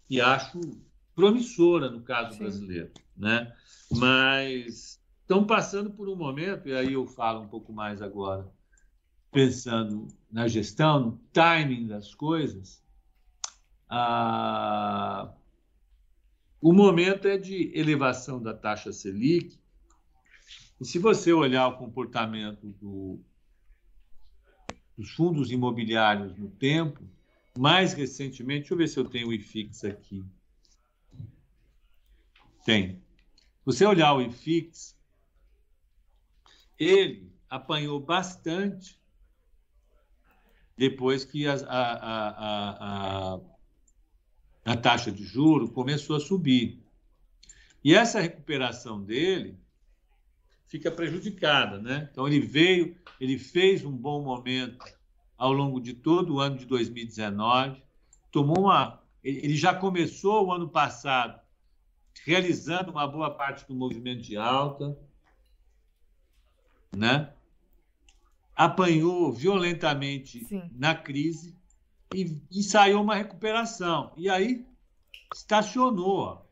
e acho promissora no caso Sim. brasileiro, né? Mas estão passando por um momento e aí eu falo um pouco mais agora, pensando na gestão, no timing das coisas. Ah, o momento é de elevação da taxa Selic. E se você olhar o comportamento do, dos fundos imobiliários no tempo, mais recentemente, deixa eu ver se eu tenho o IFIX aqui. Tem. Se você olhar o IFIX, ele apanhou bastante depois que a, a, a, a taxa de juro começou a subir. E essa recuperação dele fica prejudicada, né? Então ele veio, ele fez um bom momento ao longo de todo o ano de 2019, tomou uma, ele já começou o ano passado realizando uma boa parte do movimento de alta, né? apanhou violentamente Sim. na crise e ensaiou uma recuperação. E aí estacionou.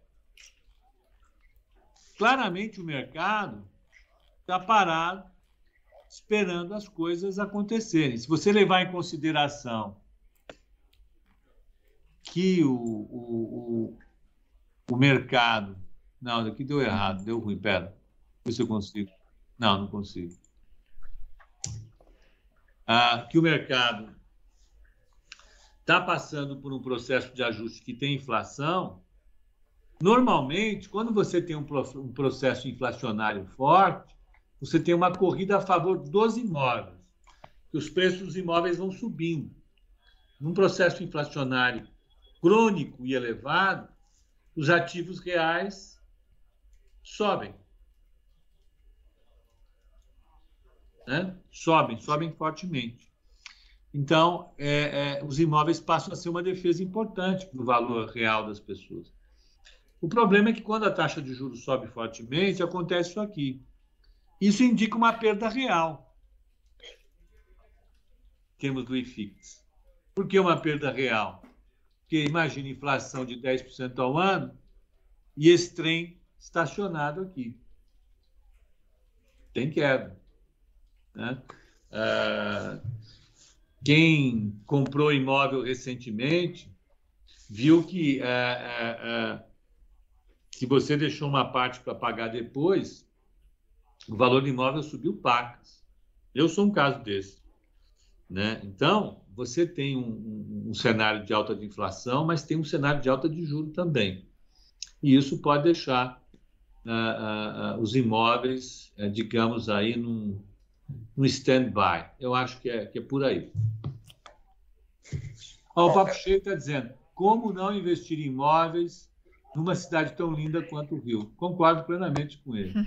Claramente o mercado está parado, esperando as coisas acontecerem. Se você levar em consideração que o, o, o, o mercado. Não, aqui deu errado, deu ruim. Pera, ver se eu consigo. Não, não consigo. Ah, que o mercado está passando por um processo de ajuste que tem inflação. Normalmente, quando você tem um, um processo inflacionário forte, você tem uma corrida a favor dos imóveis, que os preços dos imóveis vão subindo. Num processo inflacionário crônico e elevado, os ativos reais sobem. Né? Sobem, sobem fortemente. Então, é, é, os imóveis passam a ser uma defesa importante para o valor real das pessoas. O problema é que quando a taxa de juros sobe fortemente, acontece isso aqui. Isso indica uma perda real em termos do IFIX. Por que uma perda real? Porque imagina inflação de 10% ao ano e esse trem estacionado aqui. Tem queda. Né? Ah, quem comprou imóvel recentemente viu que ah, ah, ah se você deixou uma parte para pagar depois, o valor do imóvel subiu pacas. Eu sou um caso desse. Né? Então, você tem um, um, um, cenário de alta de inflação, mas tem um cenário de alta de juro também. E isso pode deixar uh, uh, uh, os imóveis, eh, digamos, aí num, num stand-by. Eu acho que é, que é por aí. Ó, o Papo Cheio está dizendo, como não investir em imóveis numa cidade tão linda quanto o Rio? Concordo plenamente com ele.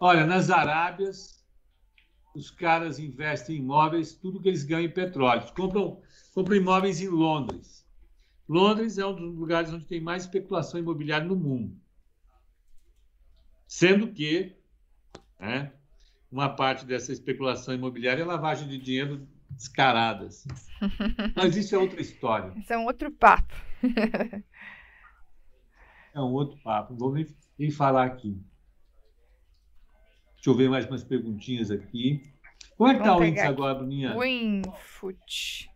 Olha, nas Arábias, os caras investem em imóveis, tudo que eles ganham em petróleo. Compram, compram imóveis em Londres. Londres é um dos lugares onde tem mais especulação imobiliária no mundo. Sendo que né, uma parte dessa especulação imobiliária é lavagem de dinheiro descaradas. Mas isso é outra história. Isso é um outro papo. é um outro papo. Nem, nem falar aqui. Deixa eu ver mais umas perguntinhas aqui. Como é que está o índice agora, Bruninha? Winfoot.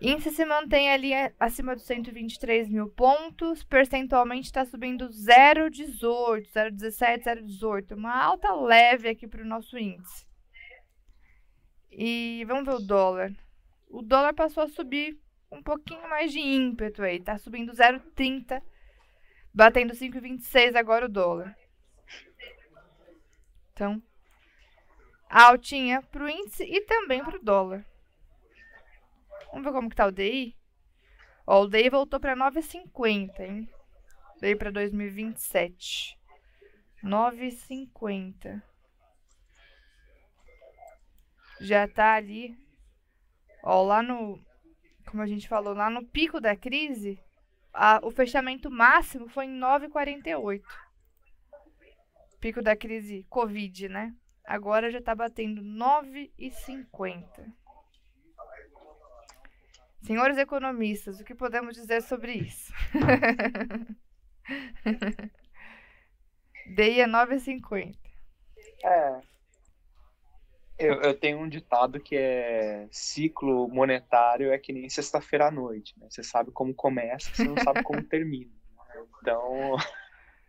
Índice se mantém ali acima dos 123 mil pontos, percentualmente está subindo 0,18, 0,17, 0,18. Uma alta leve aqui para o nosso índice. E vamos ver o dólar. O dólar passou a subir um pouquinho mais de ímpeto aí, está subindo 0,30, batendo 5,26 agora o dólar. Então, altinha para o índice e também para o dólar. Vamos ver como que tá o DI? Ó, o DI voltou para 9,50, hein? Veio para 2027. 9,50. Já tá ali. Ó, lá no. Como a gente falou, lá no pico da crise, a, o fechamento máximo foi em 9,48 pico da crise Covid, né? Agora já tá batendo 9,50. Senhores economistas, o que podemos dizer sobre isso? DI é 9,50. É. Eu, eu, tenho um ditado que é ciclo monetário é que nem sexta-feira à noite. Né? Você sabe como começa, você não sabe como termina. Então,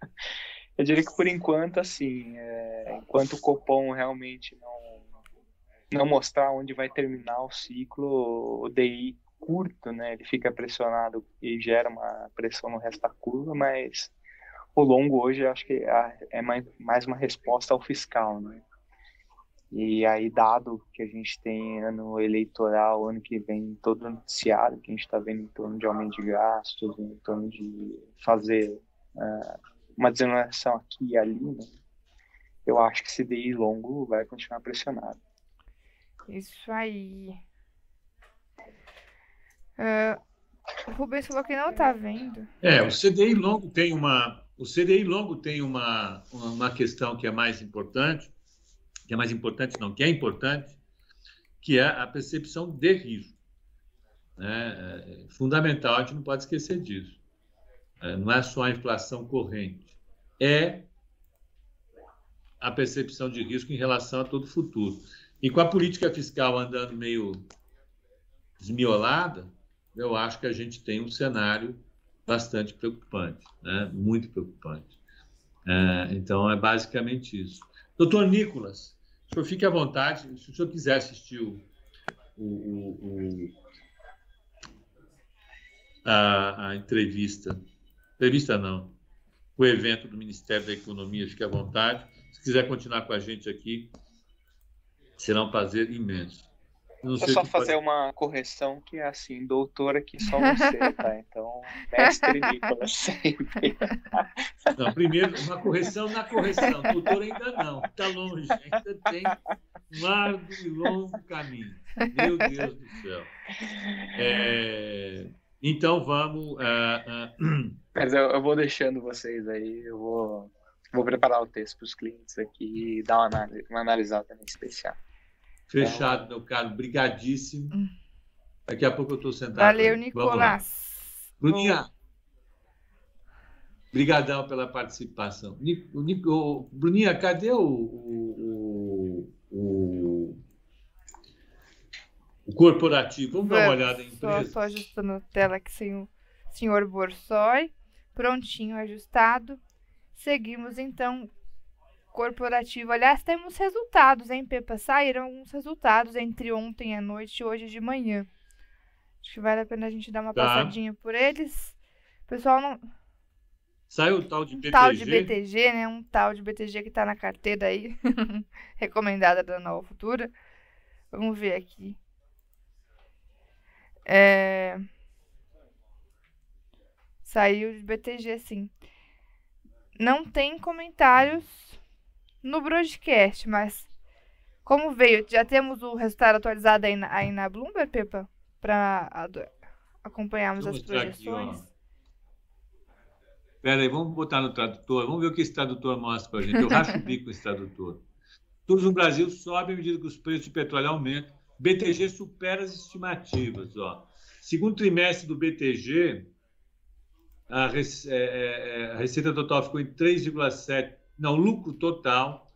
eu diria que por enquanto, assim, é, enquanto o Copom realmente não, não mostrar onde vai terminar o ciclo, o DI curto, né, ele fica pressionado e gera uma pressão no resto da curva, mas o longo hoje eu acho que é, é mais, mais uma resposta ao fiscal, né? E aí, dado que a gente tem ano eleitoral, ano que vem, todo noticiário que a gente está vendo em torno de aumento de gastos, em torno de fazer uh, uma desoneração aqui e ali, né? eu acho que esse DI longo vai continuar pressionado. Isso aí. Uh, o Rubens falou que não está vendo. É, o CDI longo tem uma. O CDI longo tem uma, uma questão que é mais importante, é mais importante, não, que é importante, que é a percepção de risco. Né? É fundamental, a gente não pode esquecer disso. É, não é só a inflação corrente, é a percepção de risco em relação a todo o futuro. E com a política fiscal andando meio desmiolada, eu acho que a gente tem um cenário bastante preocupante, né? muito preocupante. É, então, é basicamente isso. Doutor Nicolas, o senhor fique à vontade, se o senhor quiser assistir o, o, o, a, a, entrevista, entrevista não, o evento do Ministério da Economia, fique à vontade. Se quiser continuar com a gente aqui, será um prazer imenso. Não Deixa eu só fazer pode... uma correção que é assim, doutor aqui só você, tá? Então, mestre Nicolas sempre. Não, primeiro, uma correção na correção. Doutor ainda não, está longe, ainda tem um largo e longo caminho. Meu Deus do céu. É... Então vamos. Uh, uh... Mas eu, eu, vou deixando vocês aí, eu vou, vou preparar o texto para os clientes aqui e dar uma, análise, uma analisada especial. Fechado, meu caro. Brigadíssimo. Hum. Daqui a pouco eu estou sentado. Valeu, Nicolás. Bruninha. Obrigadão pela participação. Nico, Bruninha, cadê o, o, o, o corporativo? Vamos, Vamos dar uma olhada em empresa. Estou ajustando a tela aqui sem o senhor Borsoi. Prontinho, ajustado. Seguimos, então, corporativo. Aliás, temos resultados, hein, Pepa? Saíram alguns resultados entre ontem à noite e hoje de manhã. Acho que vale a pena a gente dar uma tá. passadinha por eles. O pessoal não. Saiu o tal de um BTG. tal de BTG, né? Um tal de BTG que tá na carteira aí. Recomendada da Nova Futura. Vamos ver aqui. É... Saiu de BTG, sim. Não tem comentários no broadcast, mas como veio, já temos o resultado atualizado aí na, aí na Bloomberg, Pepa, para acompanharmos as projeções. Aqui, Pera aí, vamos botar no tradutor, vamos ver o que esse tradutor mostra para a gente. Eu racho o bico esse tradutor. Tudo no Brasil sobe à medida que os preços de petróleo aumentam. BTG supera as estimativas. Ó. Segundo trimestre do BTG, a, rece é, é, é, a receita total ficou em 3,7 não, lucro total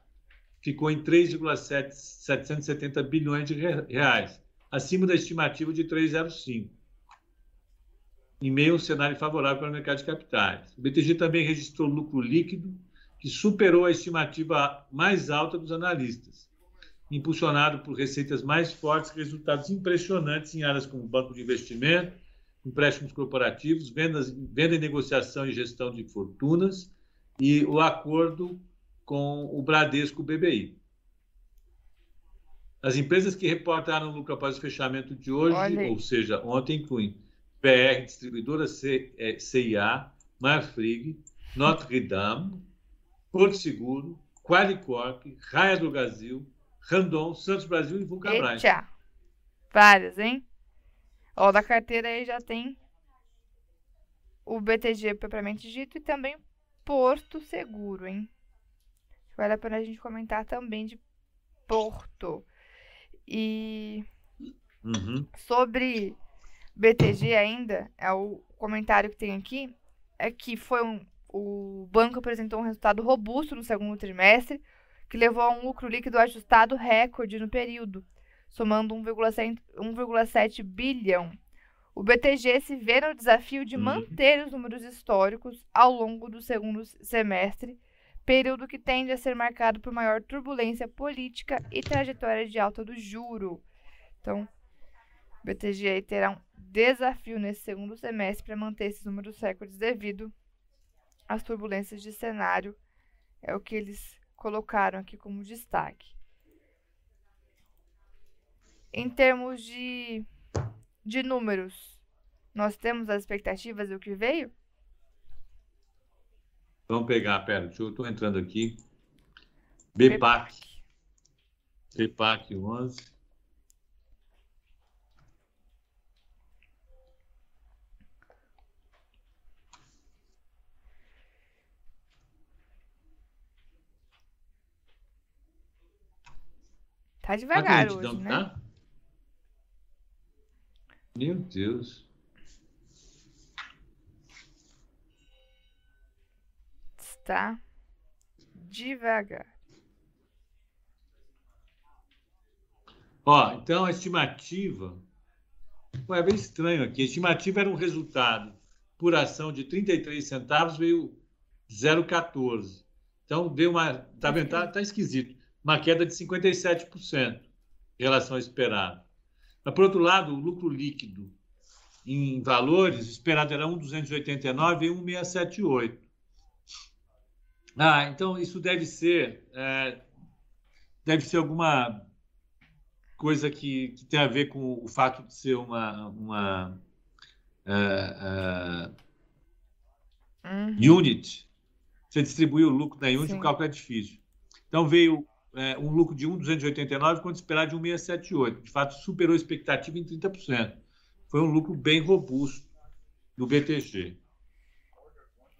ficou em 3,770 bilhões de reais, acima da estimativa de 3,05, em meio a um cenário favorável para o mercado de capitais. O BTG também registrou lucro líquido, que superou a estimativa mais alta dos analistas, impulsionado por receitas mais fortes e resultados impressionantes em áreas como banco de investimento, empréstimos corporativos, vendas, venda e negociação e gestão de fortunas, e o acordo com o Bradesco BBI. As empresas que reportaram lucro após o fechamento de hoje, Olha. ou seja, ontem, incluem PR Distribuidora CIA, Marfrig, Notre Dame, Porto Seguro, Qualicorp, Raia do Brasil, Randon, Santos Brasil e Vulcabras. Várias, hein? Ó, da carteira aí já tem o BTG propriamente dito e também Porto Seguro, hein? Vale a pena a gente comentar também de Porto. E uhum. sobre BTG ainda, é o comentário que tem aqui, é que foi um, o banco apresentou um resultado robusto no segundo trimestre, que levou a um lucro líquido ajustado recorde no período, somando 1,7 bilhão o BTG se vê no desafio de uhum. manter os números históricos ao longo do segundo semestre, período que tende a ser marcado por maior turbulência política e trajetória de alta do juro. Então, o BTG terá um desafio nesse segundo semestre para manter esses números recordes devido às turbulências de cenário. É o que eles colocaram aqui como destaque. Em termos de de números, nós temos as expectativas do que veio? Vamos pegar, pera, deixa eu estou entrando aqui. BPAC. BPAC 11. Tá, tá devagar hoje, né? Tá? Meu Deus. Está devagar. Ó, então a estimativa. Ué, é bem estranho aqui. A estimativa era um resultado por ação de 33 centavos, veio 0,14. Então deu uma. Tá? Tá, tá esquisito. Uma queda de 57% em relação ao esperado. Mas, por outro lado, o lucro líquido em valores, esperado era 1,289 e 1,678. Ah, então isso deve ser. É, deve ser alguma coisa que, que tem a ver com o fato de ser uma, uma uh, uh, uhum. unit. Você distribui o lucro da unit, Sim. o cálculo é difícil. Então veio é, um lucro de 1,289 quando esperado de 1,678. De fato, superou a expectativa em 30%. Foi um lucro bem robusto do BTG.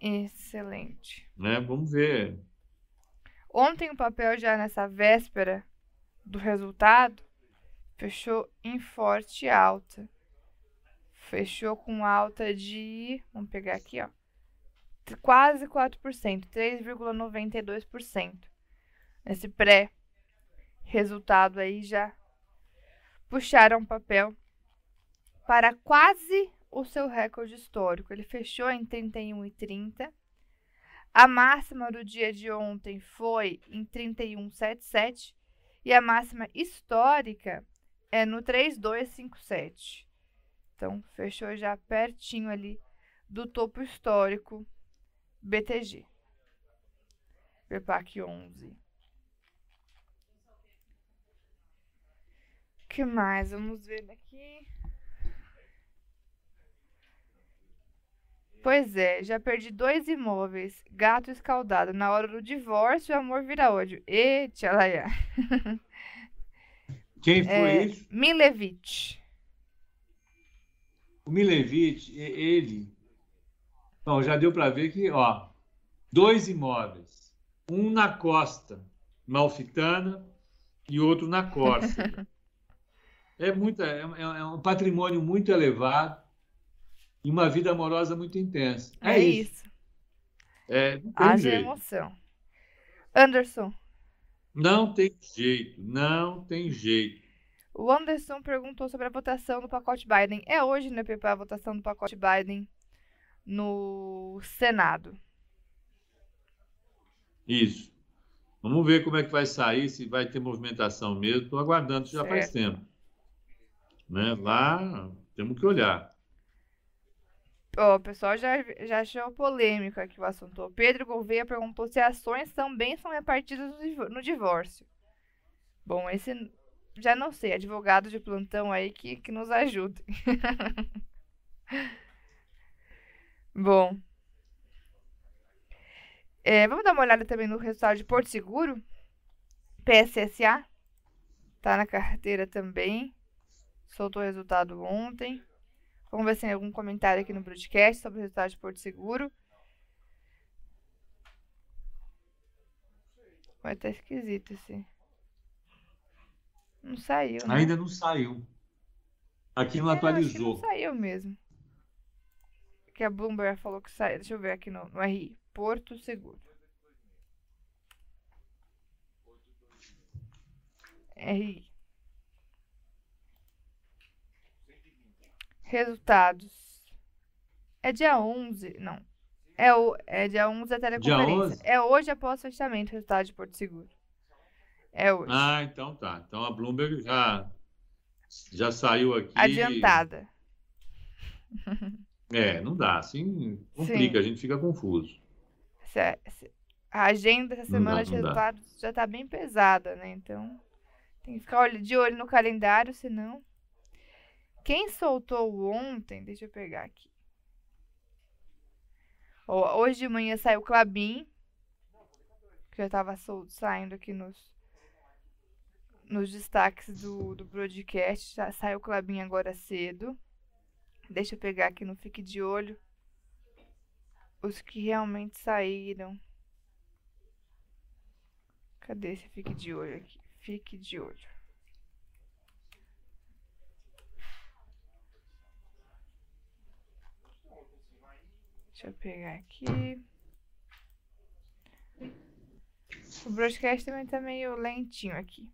Excelente. Né? Vamos ver. Ontem o papel já nessa véspera do resultado fechou em forte alta. Fechou com alta de, vamos pegar aqui, ó, quase 4%, 3,92%. Esse pré-resultado aí já puxaram papel para quase o seu recorde histórico. Ele fechou em 31,30. A máxima do dia de ontem foi em 31,77 e a máxima histórica é no 3257. Então, fechou já pertinho ali do topo histórico BTG. PEPAC 11. Que mais? Vamos ver aqui. Pois é, já perdi dois imóveis. Gato escaldado. Na hora do divórcio, o amor vira ódio. E tchalaiá. Quem foi é, isso? Milevich. O Milevich, ele. Bom, já deu para ver que, ó, dois imóveis. Um na costa malfitana e outro na costa. É, muita, é, é, um patrimônio muito elevado e uma vida amorosa muito intensa. É, é isso. isso. É, Haja emoção. Anderson, não tem jeito, não tem jeito. O Anderson perguntou sobre a votação do pacote Biden. É hoje, né, Pepe, a votação do pacote Biden no Senado. Isso. Vamos ver como é que vai sair, se vai ter movimentação mesmo. Estou aguardando já certo. faz tempo. Né? Lá temos que olhar. Oh, o pessoal já, já achou polêmico aqui o assunto. O Pedro Gouveia perguntou se ações também são repartidas no divórcio. Bom, esse já não sei, advogado de plantão aí que, que nos ajude. Bom. É, vamos dar uma olhada também no resultado de Porto Seguro. PSSA. Tá na carteira também. Soltou o resultado ontem. Vamos ver se tem algum comentário aqui no broadcast sobre o resultado de Porto Seguro. Vai estar esquisito esse. Não saiu. Né? Ainda não saiu. Aqui não é, atualizou. Não saiu mesmo. Que a Bloomberg falou que saiu. Deixa eu ver aqui no, no RI. Porto Seguro. RI. Resultados. É dia 11. Não. É, o, é dia 11 a teleconferência. É hoje após o fechamento, resultado de Porto Seguro. É hoje. Ah, então tá. Então a Bloomberg já, já saiu aqui. Adiantada. É, não dá. Assim complica, Sim. a gente fica confuso. A agenda dessa semana dá, de resultados dá. já tá bem pesada, né? Então tem que ficar de olho no calendário, senão. Quem soltou ontem, deixa eu pegar aqui. Hoje de manhã saiu o Clabin, que já estava saindo aqui nos, nos destaques do, do broadcast. Saiu o Clabin agora cedo. Deixa eu pegar aqui no Fique de Olho os que realmente saíram. Cadê esse Fique de Olho aqui? Fique de Olho. Deixa eu pegar aqui. O broadcast também tá meio lentinho aqui.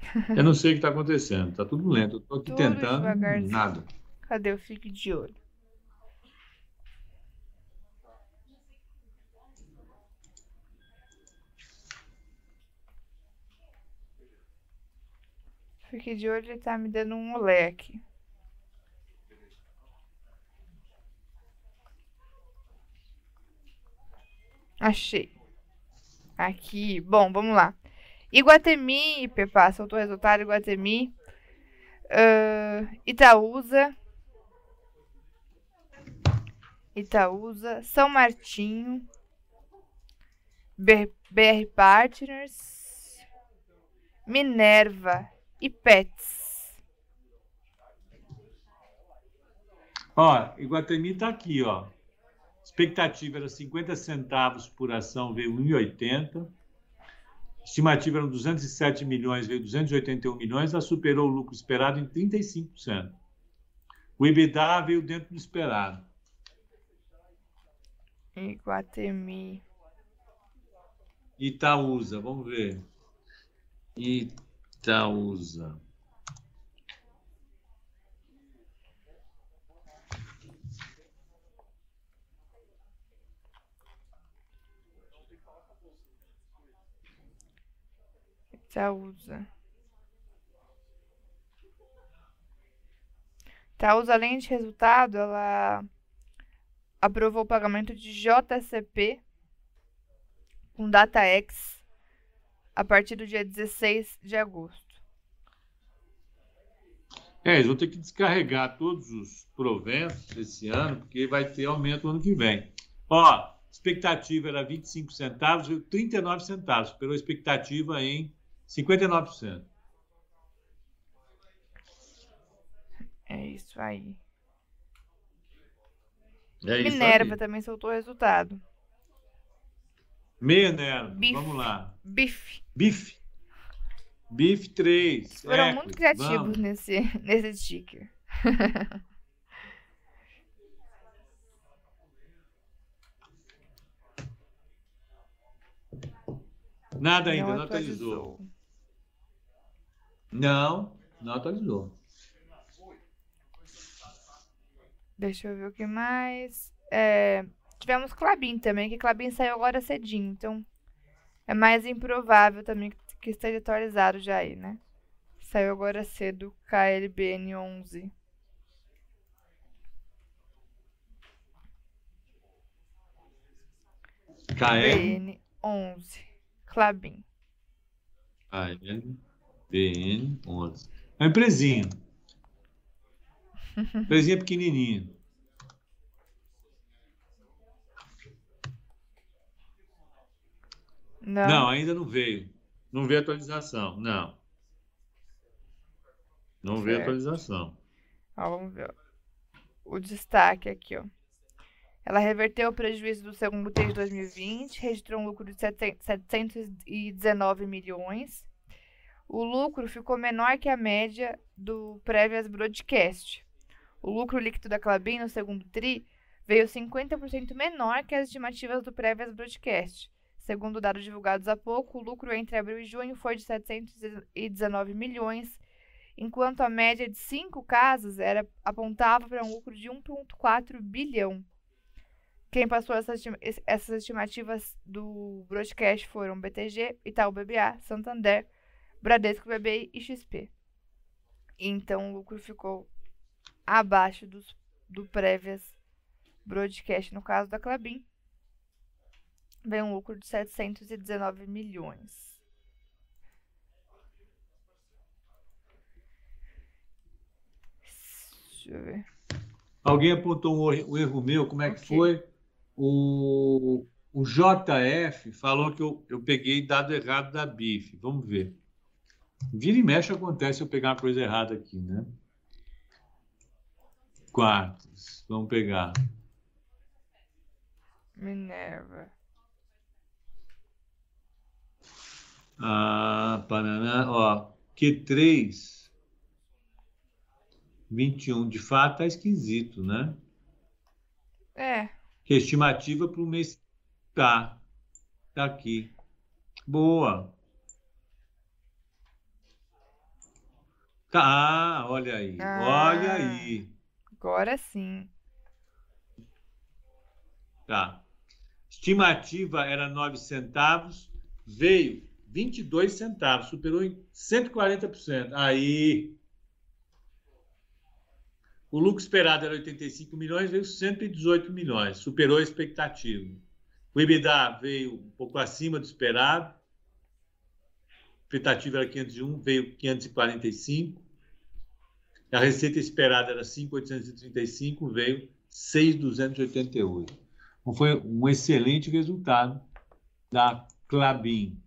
Eu não sei o que está acontecendo, tá tudo lento. Eu tô aqui tudo tentando, nada. Cadê o Fique de olho? Fique de olho, ele tá me dando um olé aqui. Achei. Aqui. Bom, vamos lá. Iguatemi, Pepa, soltou o resultado. Iguatemi. Uh, Itaúsa. Itaúsa. São Martinho. BR Partners. Minerva e Pets. Ó, Iguatemi tá aqui, ó expectativa era 50 centavos por ação, veio 1,80. Estimativa eram 207 milhões, veio 281 milhões, ela superou o lucro esperado em 35%. O EBITDA veio dentro do esperado. Iguatemi. Itaúsa, vamos ver. Itaúsa. Itaúsa. Itaúsa, além de resultado, ela aprovou o pagamento de JCP com data a partir do dia 16 de agosto. É, eles vão ter que descarregar todos os proventos esse ano, porque vai ter aumento ano que vem. Ó, expectativa era 25 centavos, 39 centavos, pela expectativa em 59%. É isso aí. É isso Minerva aí. também soltou o resultado. Minerva, vamos lá. Bife. Bife. Bife 3. Foram muito criativos nesse, nesse sticker. Nada ainda, não, não atualizou. atualizou. Não, não atualizou. Deixa eu ver o que mais. É, tivemos Clabin também, que Clabin saiu agora cedinho, então é mais improvável também que esteja atualizado já aí, né? Saiu agora cedo KLBN 11. KLBN 11. Clabin. KLBN BN11. É uma empresinha. empresinha pequenininha. Não. não, ainda não veio. Não veio atualização, não. Não certo. veio atualização. Ó, vamos ver. O destaque aqui, ó. Ela reverteu o prejuízo do segundo TRI de 2020, registrou um lucro de 719 milhões o lucro ficou menor que a média do Prévias Broadcast. O lucro líquido da Clabin no segundo TRI veio 50% menor que as estimativas do Prévias Broadcast. Segundo dados divulgados há pouco, o lucro entre abril e junho foi de 719 milhões, enquanto a média de cinco casos era, apontava para um lucro de 1,4 bilhão. Quem passou essas, essas estimativas do broadcast foram BTG, Itaú BBA, Santander, Bradesco BBI e XP. Então o lucro ficou abaixo dos, do prévias broadcast no caso da Clabin. Vem um lucro de 719 milhões. Deixa eu ver. Alguém apontou um erro meu, como é que okay. foi? O, o JF falou que eu, eu peguei dado errado da BIF. Vamos ver. Vira e mexe acontece eu pegar uma coisa errada aqui, né? Quartos. Vamos pegar. Minerva. Ah, Paraná. Ó, Q3. 21. De fato, tá esquisito, né? É. Que é estimativa para o mês. Tá. Tá aqui. Boa. Tá, olha aí. Ah. Olha aí. Agora sim. Tá. Estimativa era 9 centavos, veio 22 centavos, superou em 140%. Aí. O lucro esperado era 85 milhões, veio 118 milhões, superou a expectativa. O EBITDA veio um pouco acima do esperado. A expectativa era 501, veio 545. A receita esperada era 5,835, veio 6,288. Então, foi um excelente resultado da Clabin.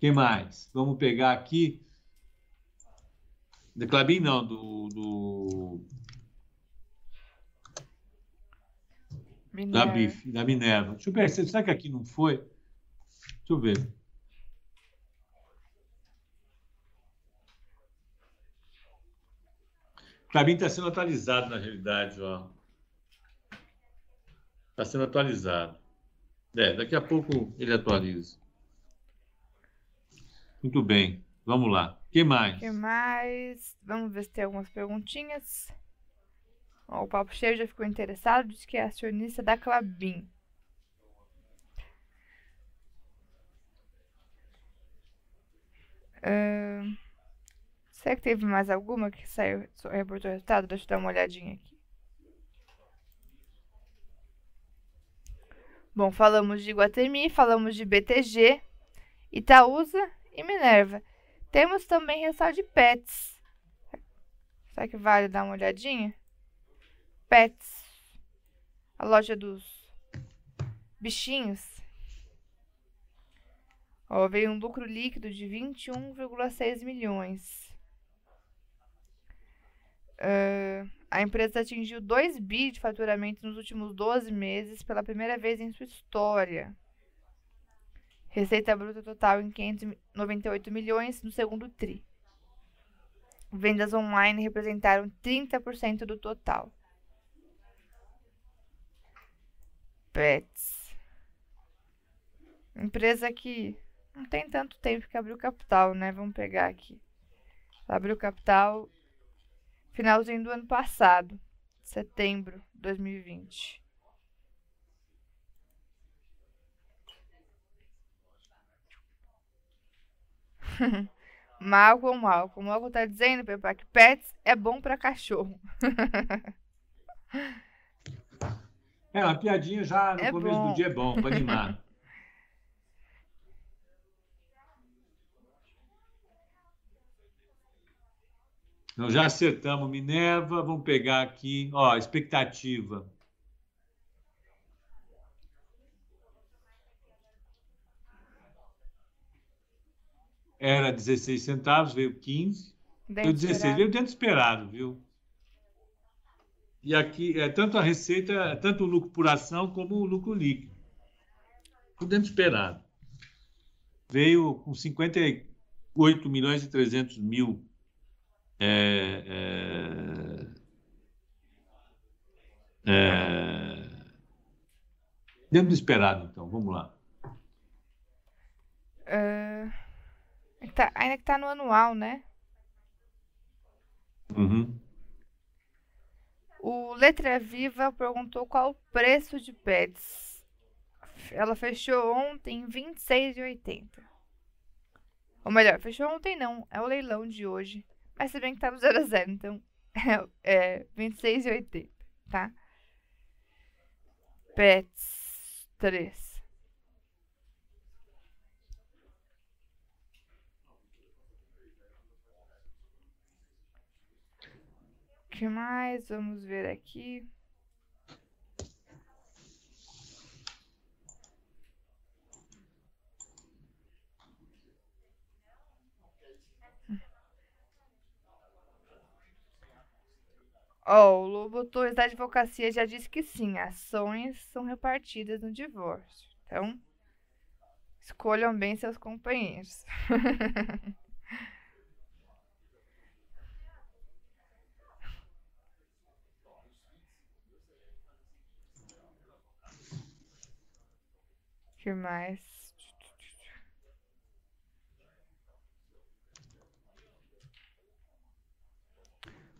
que mais? Vamos pegar aqui. Da Clabin, não, do, do Da BIF, da Minerva. Deixa eu ver, será que aqui não foi? Deixa eu ver. Para mim está sendo atualizado na realidade, ó. Está sendo atualizado. É, daqui a pouco ele atualiza. Muito bem, vamos lá. O que mais? O que mais? Vamos ver se tem algumas perguntinhas. Ó, o Papo Cheio já ficou interessado, diz que é acionista da Clabin. Uh, será que teve mais alguma que saiu, o resultado? Deixa eu dar uma olhadinha aqui. Bom, falamos de Iguatemi, falamos de BTG, Itaúsa e Minerva. Temos também resultado de Pets. Será que vale dar uma olhadinha? Pets, a loja dos bichinhos. Ó, veio um lucro líquido de 21,6 milhões. Uh, a empresa atingiu 2 bi de faturamento nos últimos 12 meses pela primeira vez em sua história. Receita bruta total em 598 milhões no segundo TRI. Vendas online representaram 30% do total. Pets. Empresa que não tem tanto tempo que abriu capital, né? Vamos pegar aqui. Abriu capital finalzinho do ano passado, setembro de 2020. Malcolm, Malcolm. Malcolm tá dizendo, Pepa, que pets é bom para cachorro. É, uma piadinha já no é começo bom. do dia é bom, para animar. Nós já acertamos Minerva, vamos pegar aqui, ó, expectativa. Era 16 centavos, veio 15. Dentro 16, veio dentro esperado, viu? E aqui é tanto a receita, tanto o lucro por ação como o lucro líquido. Tudo dentro esperado. Veio com 58 milhões e 300 mil é, é, é, dentro do esperado, então. Vamos lá. Uh, tá, ainda que está no anual, né? Uhum. O Letra Viva perguntou qual o preço de pets. Ela fechou ontem em 26,80. Ou melhor, fechou ontem não, é o leilão de hoje. Mas se bem que tá no 0 a 0, então é, é 26,80, tá? Pets 3. que mais? Vamos ver aqui. Ó, oh, o Torres da advocacia já disse que sim, ações são repartidas no divórcio. Então, escolham bem seus companheiros. que mais?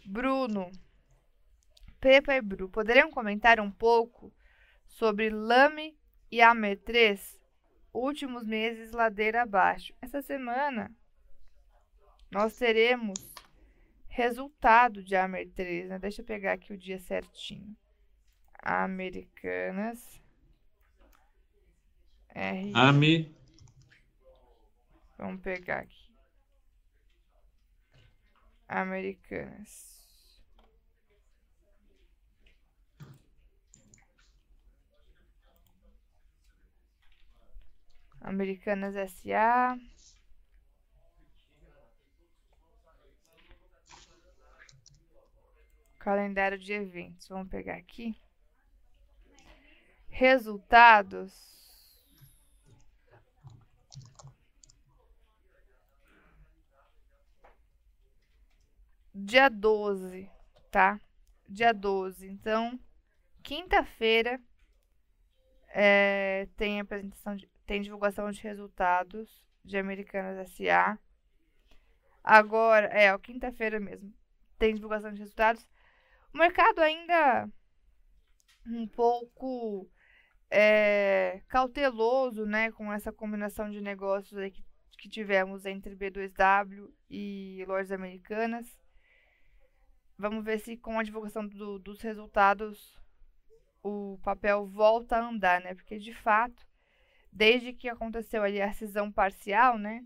Bruno. Pepa e Bru, poderiam comentar um pouco sobre Lame e Amer 3? Últimos meses ladeira abaixo. Essa semana nós teremos resultado de Amer 3, né? Deixa eu pegar aqui o dia certinho. Americanas. R. AMI. Vamos pegar aqui. Americanas. Americanas SA. Calendário de eventos. Vamos pegar aqui. Resultados. Dia 12, tá? Dia 12. Então, quinta-feira é, tem apresentação de, tem divulgação de resultados de Americanas SA. Agora, é, quinta-feira mesmo, tem divulgação de resultados. O mercado ainda um pouco é, cauteloso, né, com essa combinação de negócios que, que tivemos entre B2W e lojas americanas. Vamos ver se com a divulgação do, dos resultados o papel volta a andar, né? Porque de fato, desde que aconteceu ali a cisão parcial, né,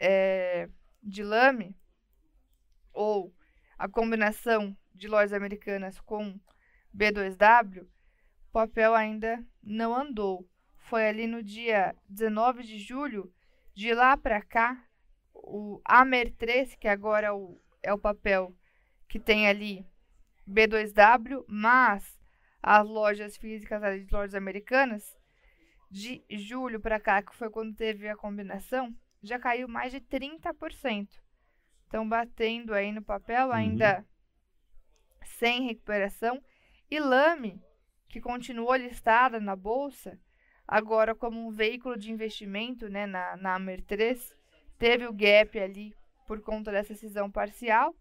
é, de Lame ou a combinação de lojas americanas com B2W, o papel ainda não andou. Foi ali no dia 19 de julho, de lá para cá, o Amer 3, que agora é o, é o papel que tem ali B2W, mas as lojas físicas, as lojas americanas, de julho para cá, que foi quando teve a combinação, já caiu mais de 30%. Então, batendo aí no papel, uhum. ainda sem recuperação. E Lame, que continuou listada na bolsa, agora como um veículo de investimento né, na, na Amer 3, teve o gap ali por conta dessa cisão parcial,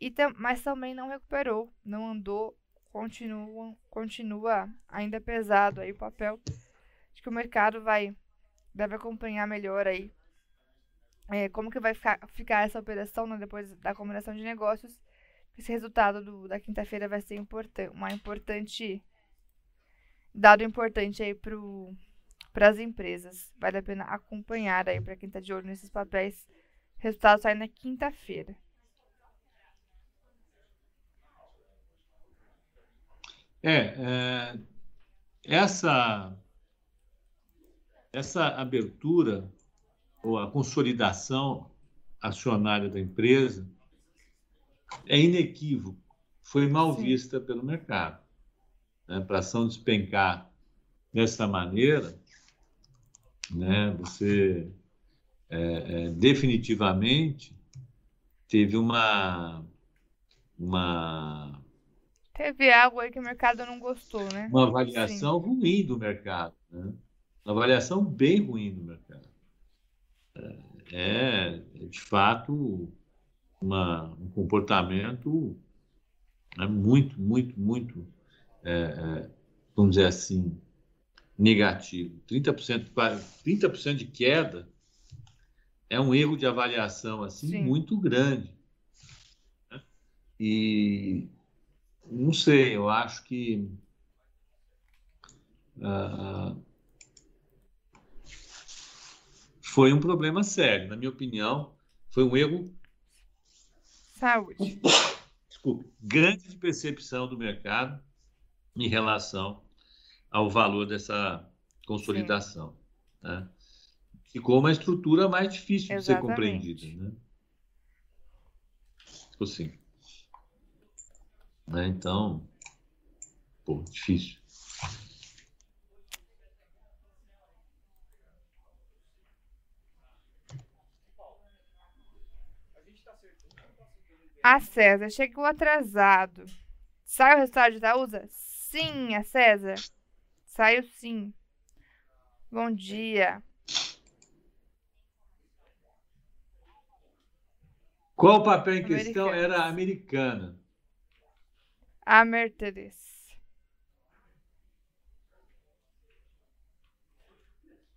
e tam, mas também não recuperou, não andou, continua, continua ainda pesado aí o papel. Acho que o mercado vai deve acompanhar melhor aí é, como que vai ficar, ficar essa operação né, depois da combinação de negócios esse resultado do, da quinta-feira vai ser importante, uma importante dado importante aí para as empresas. Vale a pena acompanhar aí para quem está de olho nesses papéis. Resultado sai na quinta-feira. É, é, essa essa abertura ou a consolidação acionária da empresa é inequívoco, foi mal Sim. vista pelo mercado. Né? Para a ação despencar dessa maneira, né, você é, é, definitivamente teve uma, uma. Teve algo aí que o mercado não gostou, né? Uma avaliação Sim. ruim do mercado. Né? Uma avaliação bem ruim do mercado. É, é de fato, uma, um comportamento né, muito, muito, muito, é, é, vamos dizer assim, negativo. 30%, 30% de queda é um erro de avaliação assim Sim. muito grande. Né? E não sei, eu acho que uh, foi um problema sério. Na minha opinião, foi um erro Saúde. Desculpe. Grande percepção do mercado em relação ao valor dessa consolidação. Né? Ficou uma estrutura mais difícil Exatamente. de ser compreendida. Né? Ficou assim. Né? Então, pô, difícil. A César chegou atrasado. Sai o resultado de Itaúsa? Sim, a César. Saiu sim. Bom dia. Qual o papel em questão? Era americana. Amerteres.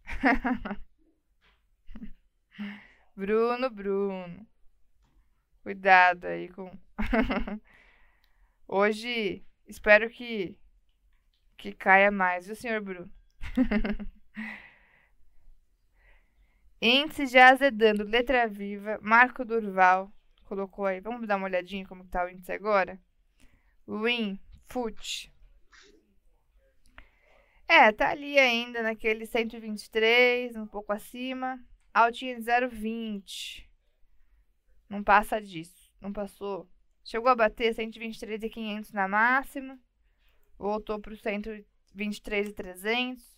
Bruno, Bruno. Cuidado aí com. Hoje espero que que caia mais, viu, senhor Bruno? Índice já azedando, letra viva, Marco Durval colocou aí. Vamos dar uma olhadinha como tá o índice agora? Win, Foot. É, tá ali ainda naquele 123, um pouco acima. Altinha de 0,20. Não passa disso. Não passou. Chegou a bater 123,500 na máxima. Voltou para o 123,300.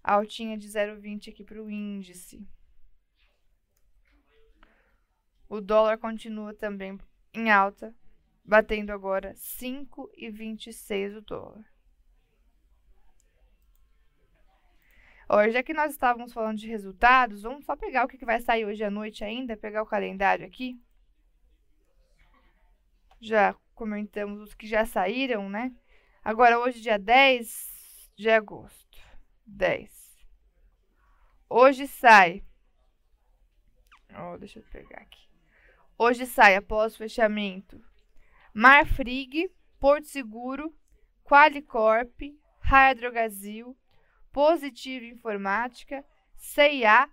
Altinha de 0,20 aqui para o índice. O dólar continua também em alta, batendo agora 5,26 o dólar. Hoje, já que nós estávamos falando de resultados, vamos só pegar o que vai sair hoje à noite ainda, pegar o calendário aqui. Já comentamos os que já saíram, né? Agora, hoje, dia 10 de agosto. 10. Hoje sai. Oh, deixa eu pegar aqui. Hoje sai, após o fechamento, Marfrig, Porto Seguro, Qualicorp, Hydrogazil, Positivo Informática, CIA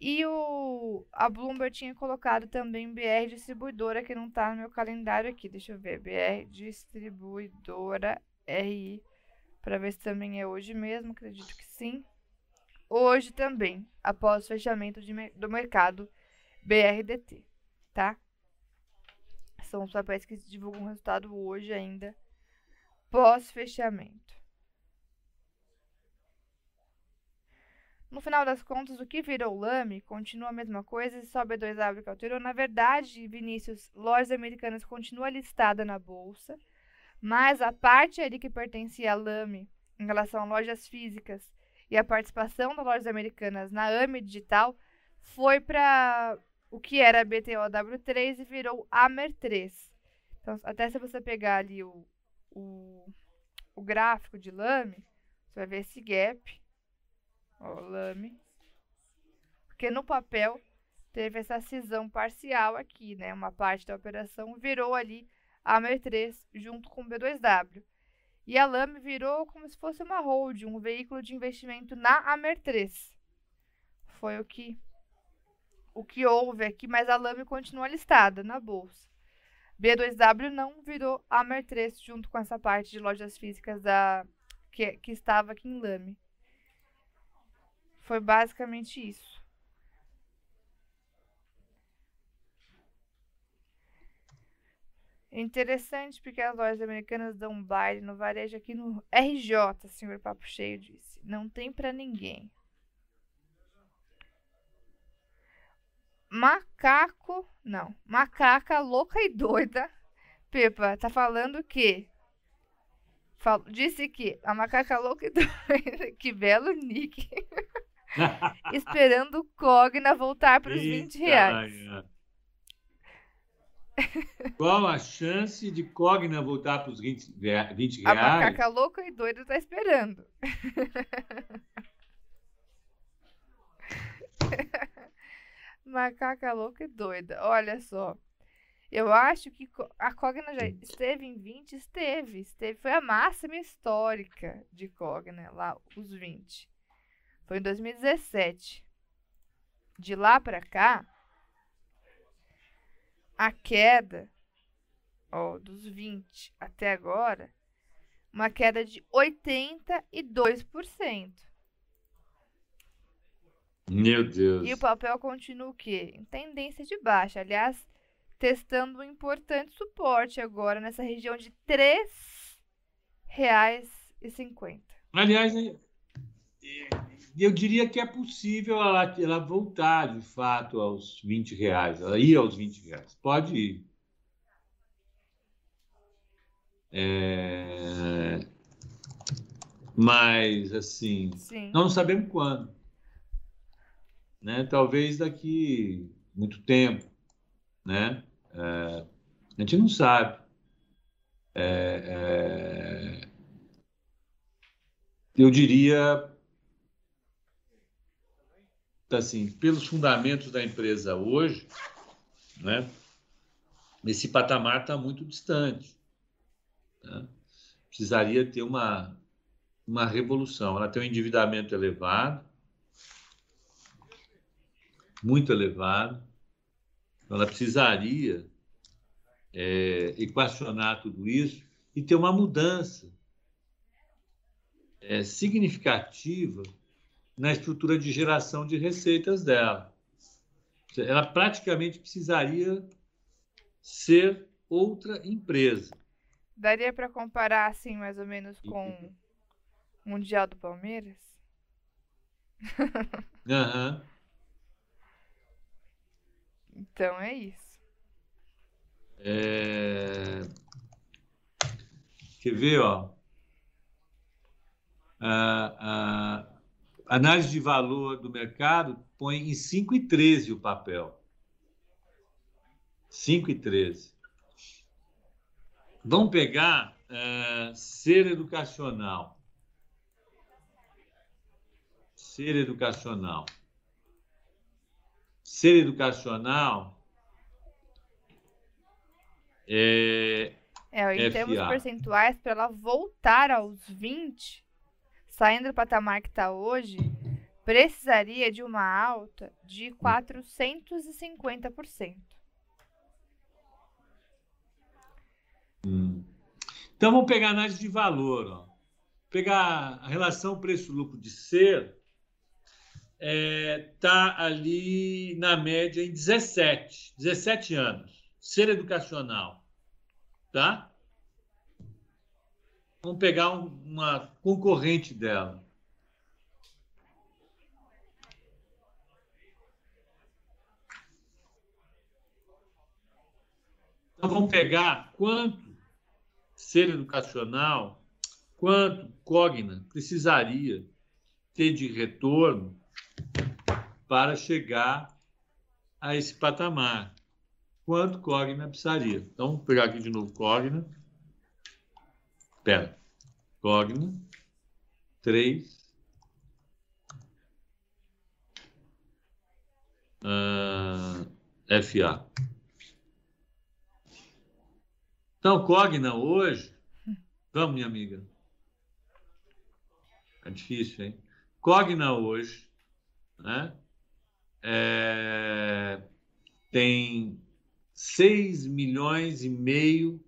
e o, a Bloomberg tinha colocado também BR Distribuidora, que não está no meu calendário aqui. Deixa eu ver. BR Distribuidora RI. Para ver se também é hoje mesmo. Acredito que sim. Hoje também, após o fechamento de, do mercado BRDT. Tá? São os papéis que divulgam o resultado hoje ainda. Pós-fechamento. No final das contas, o que virou lame continua a mesma coisa e só B2W que alterou. Na verdade, Vinícius, lojas americanas continua listada na bolsa, mas a parte ali que pertencia a lame em relação a lojas físicas e a participação das lojas americanas na AME Digital foi para o que era BTOW3 e virou AMER3. Então, até se você pegar ali o, o, o gráfico de lame, você vai ver esse gap Ó, lame. Porque no papel teve essa cisão parcial aqui, né? Uma parte da operação virou ali a AMER3 junto com o B2W. E a Lame virou como se fosse uma hold, um veículo de investimento na AMER3. Foi o que o que houve aqui, mas a Lame continua listada na bolsa. B2W não virou AMER3 junto com essa parte de lojas físicas da que, que estava aqui em Lame. Foi basicamente isso. É interessante porque as lojas americanas dão um baile no varejo aqui no RJ, senhor Papo Cheio disse. Não tem para ninguém. Macaco, não, macaca louca e doida. Pepa, tá falando o quê? Fal disse que a macaca louca e doida, que belo nick. Esperando o Cogna voltar para os 20 reais. Qual a chance de Cogna voltar para os 20, 20 reais? A macaca louca e doida está esperando. macaca louca e doida. Olha só. Eu acho que a Cogna já esteve em 20, esteve, esteve, foi a máxima histórica de Cogna lá, os 20. Foi em 2017. De lá para cá, a queda ó, dos 20 até agora, uma queda de 82%. Meu Deus. E o papel continua o quê? Em tendência de baixa. Aliás, testando um importante suporte agora nessa região de R$ 3,50. Aliás, eu diria que é possível ela, ela voltar de fato aos 20 reais, ela ir aos 20 reais. Pode ir. É... Mas, assim, Sim. nós não sabemos quando. Né? Talvez daqui muito tempo. Né? É, a gente não sabe. É, é, eu diria assim, pelos fundamentos da empresa hoje, né, esse patamar está muito distante. Né? Precisaria ter uma, uma revolução. Ela tem um endividamento elevado, muito elevado. Ela precisaria é, equacionar tudo isso e ter uma mudança é, significativa na estrutura de geração de receitas dela. Ela praticamente precisaria ser outra empresa. Daria para comparar assim, mais ou menos, com o Mundial do Palmeiras? Aham. Uhum. Então é isso. É... Quer ver, ó? Ah, ah, análise de valor do mercado põe em 5,13 o papel. 5,13. Vamos pegar uh, ser educacional. Ser educacional. Ser educacional é. É, em FA. termos percentuais, para ela voltar aos 20, saindo do patamar que está hoje, precisaria de uma alta de 450%. Hum. Então vamos pegar a análise de valor. Ó. Pegar a relação preço-lucro de ser, está é, ali na média em 17, 17 anos. Ser educacional. Tá? Vamos pegar um, uma concorrente dela. Então, vamos pegar quanto ser educacional, quanto Cogna precisaria ter de retorno para chegar a esse patamar. Quanto Cogna precisaria? Então, vamos pegar aqui de novo Cogna. Espera. Cogna. 3. Uh, FA. Então, Cogna hoje. Vamos, minha amiga. É difícil, hein? Cogna hoje, né? É, tem 6 milhões e meio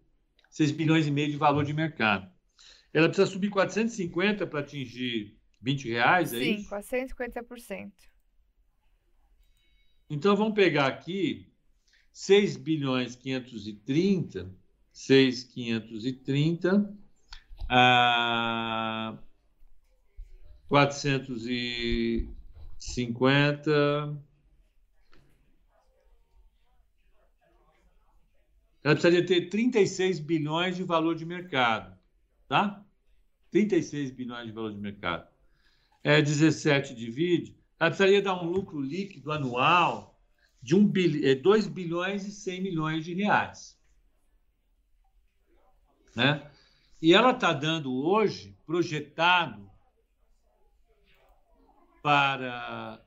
6 bilhões e meio de valor de mercado. Ela precisa subir 450 para atingir 20 reais, é Sim, isso? Sim, 450%. Então vamos pegar aqui 6 bilhões 530, 6 530, a 450 ela precisaria ter 36 bilhões de valor de mercado, tá? 36 bilhões de valor de mercado. É 17 divide, ela precisaria dar um lucro líquido anual de 1 bil, é, 2 bilhões e 100 milhões de reais. Né? E ela está dando hoje, projetado para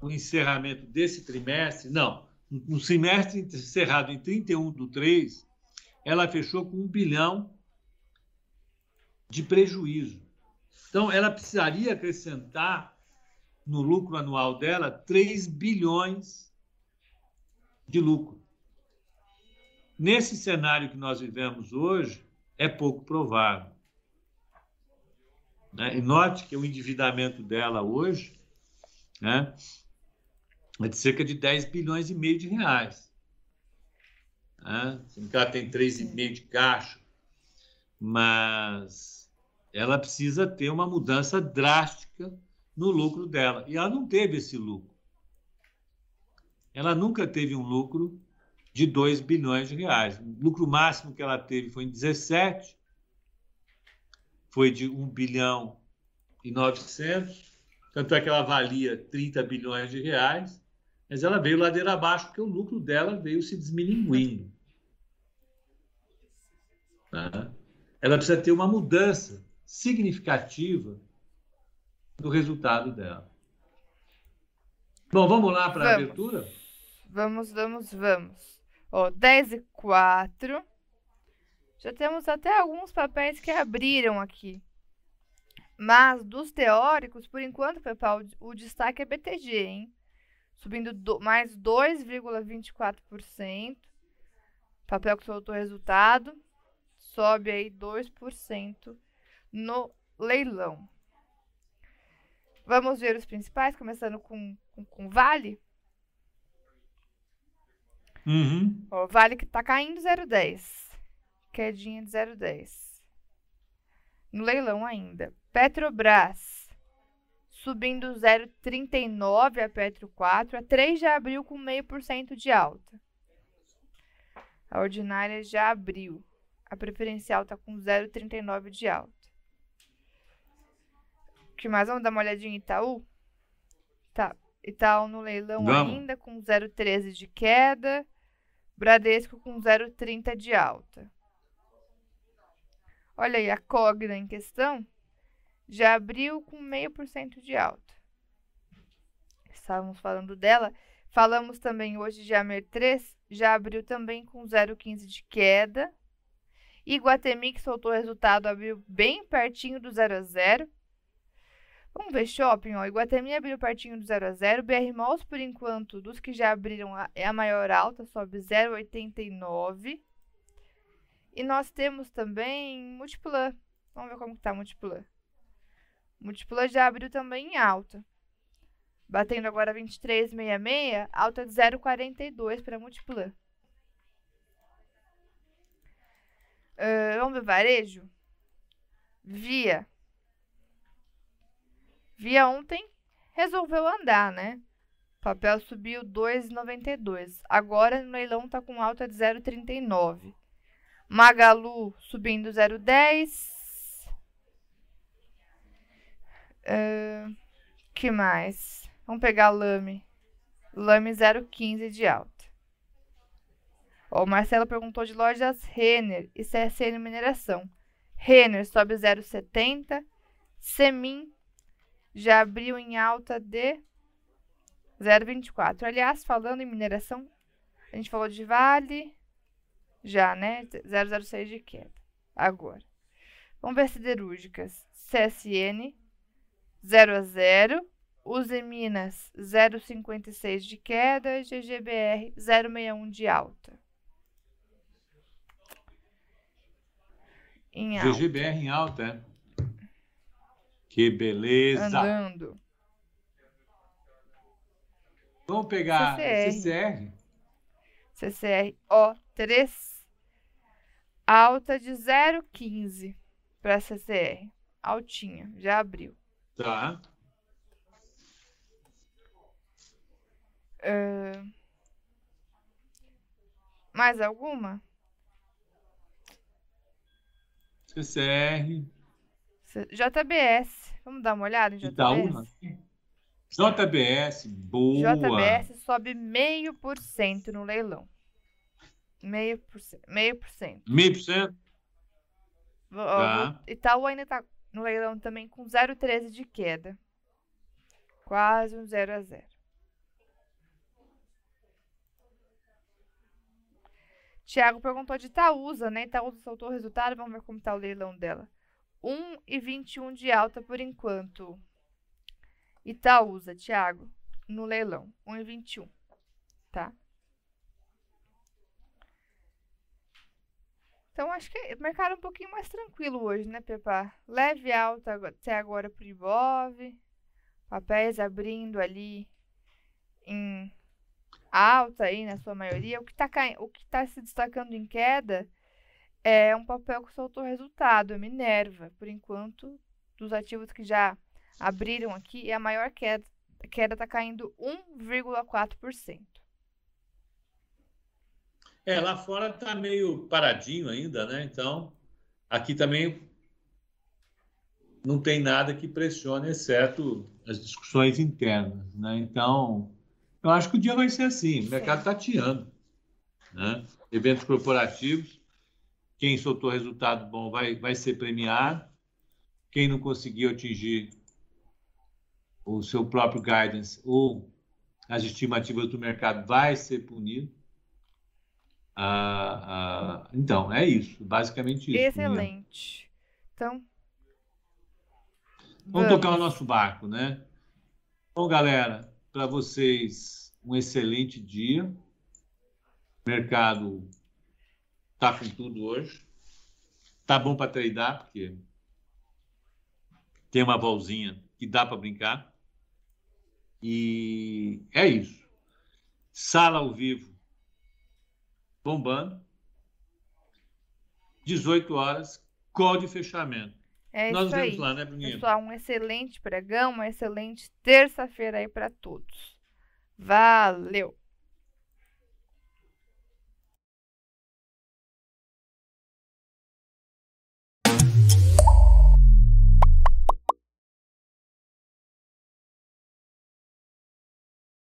o encerramento desse trimestre, não, no semestre encerrado em 31 do 3, ela fechou com um bilhão de prejuízo. Então, ela precisaria acrescentar no lucro anual dela 3 bilhões de lucro. Nesse cenário que nós vivemos hoje, é pouco provável. Né? E note que o endividamento dela hoje né, é de cerca de 10 bilhões e meio de reais. Né? Ela tem 3,5 de caixa, mas ela precisa ter uma mudança drástica no lucro dela. E ela não teve esse lucro. Ela nunca teve um lucro de 2 bilhões de reais. O lucro máximo que ela teve foi em 17, foi de 1 bilhão e 900, tanto é que ela valia 30 bilhões de reais, mas ela veio ladeira abaixo porque o lucro dela veio se desmilinguindo. Tá? Ela precisa ter uma mudança significativa do resultado dela. Bom, vamos lá para a abertura? Vamos, vamos, vamos. Ó, 10 e 4. Já temos até alguns papéis que abriram aqui. Mas dos teóricos, por enquanto, Pepal, o destaque é BTG, hein? Subindo do, mais 2,24%. Papel que soltou resultado. Sobe aí 2% no leilão. Vamos ver os principais, começando com, com, com Vale. Uhum. Ó, vale que tá caindo 0,10. Quedinha de 0,10. No leilão ainda. Petrobras. Subindo 0,39 a Petro 4. A 3 já abriu com meio por cento de alta. A ordinária já abriu. A preferencial tá com 0,39 de alta. O que mais? Vamos dar uma olhadinha em Itaú? Tá. Itaú no leilão Vamos. ainda com 0,13 de queda. Bradesco com 0,30 de alta. Olha aí, a Cogna em questão já abriu com 0,5% de alta. Estávamos falando dela. Falamos também hoje de Amer 3, já abriu também com 0,15 de queda. Iguatemi, que soltou o resultado, abriu bem pertinho do 0 a 0. Vamos ver shopping, ó. Iguatemi abriu pertinho do 0 a 0. BR Malls, por enquanto, dos que já abriram, é a maior alta, sobe 0,89. E nós temos também Multiplan. Vamos ver como está Multiplan. Multiplan já abriu também em alta. Batendo agora 23,66, alta de 0,42 para Multiplan. Uh, vamos ver varejo? Via Via ontem resolveu andar, né? O papel subiu 2,92. Agora no leilão está com alta de 0,39. Magalu subindo 0,10. Uh, que mais? Vamos pegar Lame. Lame 0,15 de alta. O Marcelo perguntou de lojas Renner e CSN Mineração. Renner sobe 0,70. Semin já abriu em alta de 0,24. Aliás, falando em mineração, a gente falou de Vale, já, né? 0,06 de queda. Agora. Vamos ver siderúrgicas. CSN, 0 a 0. Use Minas, 0,56 de queda. GGBR, 0,61 de alta. Em alta. GGBR em alta, é? Que beleza! Andando. Vamos pegar CCR. CCR, ó, 3. Alta de 0,15 para CCR. Altinha, já abriu. Tá. Uh, mais alguma? CCR. JBS. Vamos dar uma olhada em JBS? Itaú, JBS, boa. JBS sobe meio por cento no leilão. Meio por cento. Meio por cento. Meio por cento? Tá. Itaú ainda está no leilão também com 0,13 de queda. Quase um 0 a 0. Tiago perguntou de Itaúsa, né? Itaúsa soltou o resultado, vamos ver como está o leilão dela. 1,21 de alta por enquanto. Itaúsa, Thiago, no leilão, 1,21, tá? Então, acho que o mercado é um pouquinho mais tranquilo hoje, né, Pepa? Leve alta até agora para o Ibov, papéis abrindo ali em alta aí, na sua maioria. O que está tá se destacando em queda é um papel que soltou resultado, é Minerva. Por enquanto, dos ativos que já abriram aqui, é a maior queda. A queda está caindo 1,4%. É, lá fora está meio paradinho ainda, né? Então, aqui também não tem nada que pressione, exceto as discussões internas. Né? Então, eu acho que o dia vai ser assim: o mercado tateando. Né? Eventos corporativos, quem soltou resultado bom vai, vai ser premiado, quem não conseguiu atingir o seu próprio guidance ou as estimativas do mercado vai ser punido. Ah, ah, então, é isso, basicamente isso. Excelente. Então. Vamos, vamos tocar o nosso barco, né? Bom, galera, para vocês, um excelente dia. O mercado tá com tudo hoje. Tá bom para treinar, porque tem uma volzinha que dá para brincar. E é isso. Sala ao vivo bombando. 18 horas, call de fechamento. É Nós isso vemos aí. lá, né, Bruninha? Pessoal, um excelente pregão, uma excelente terça-feira aí para todos. Valeu!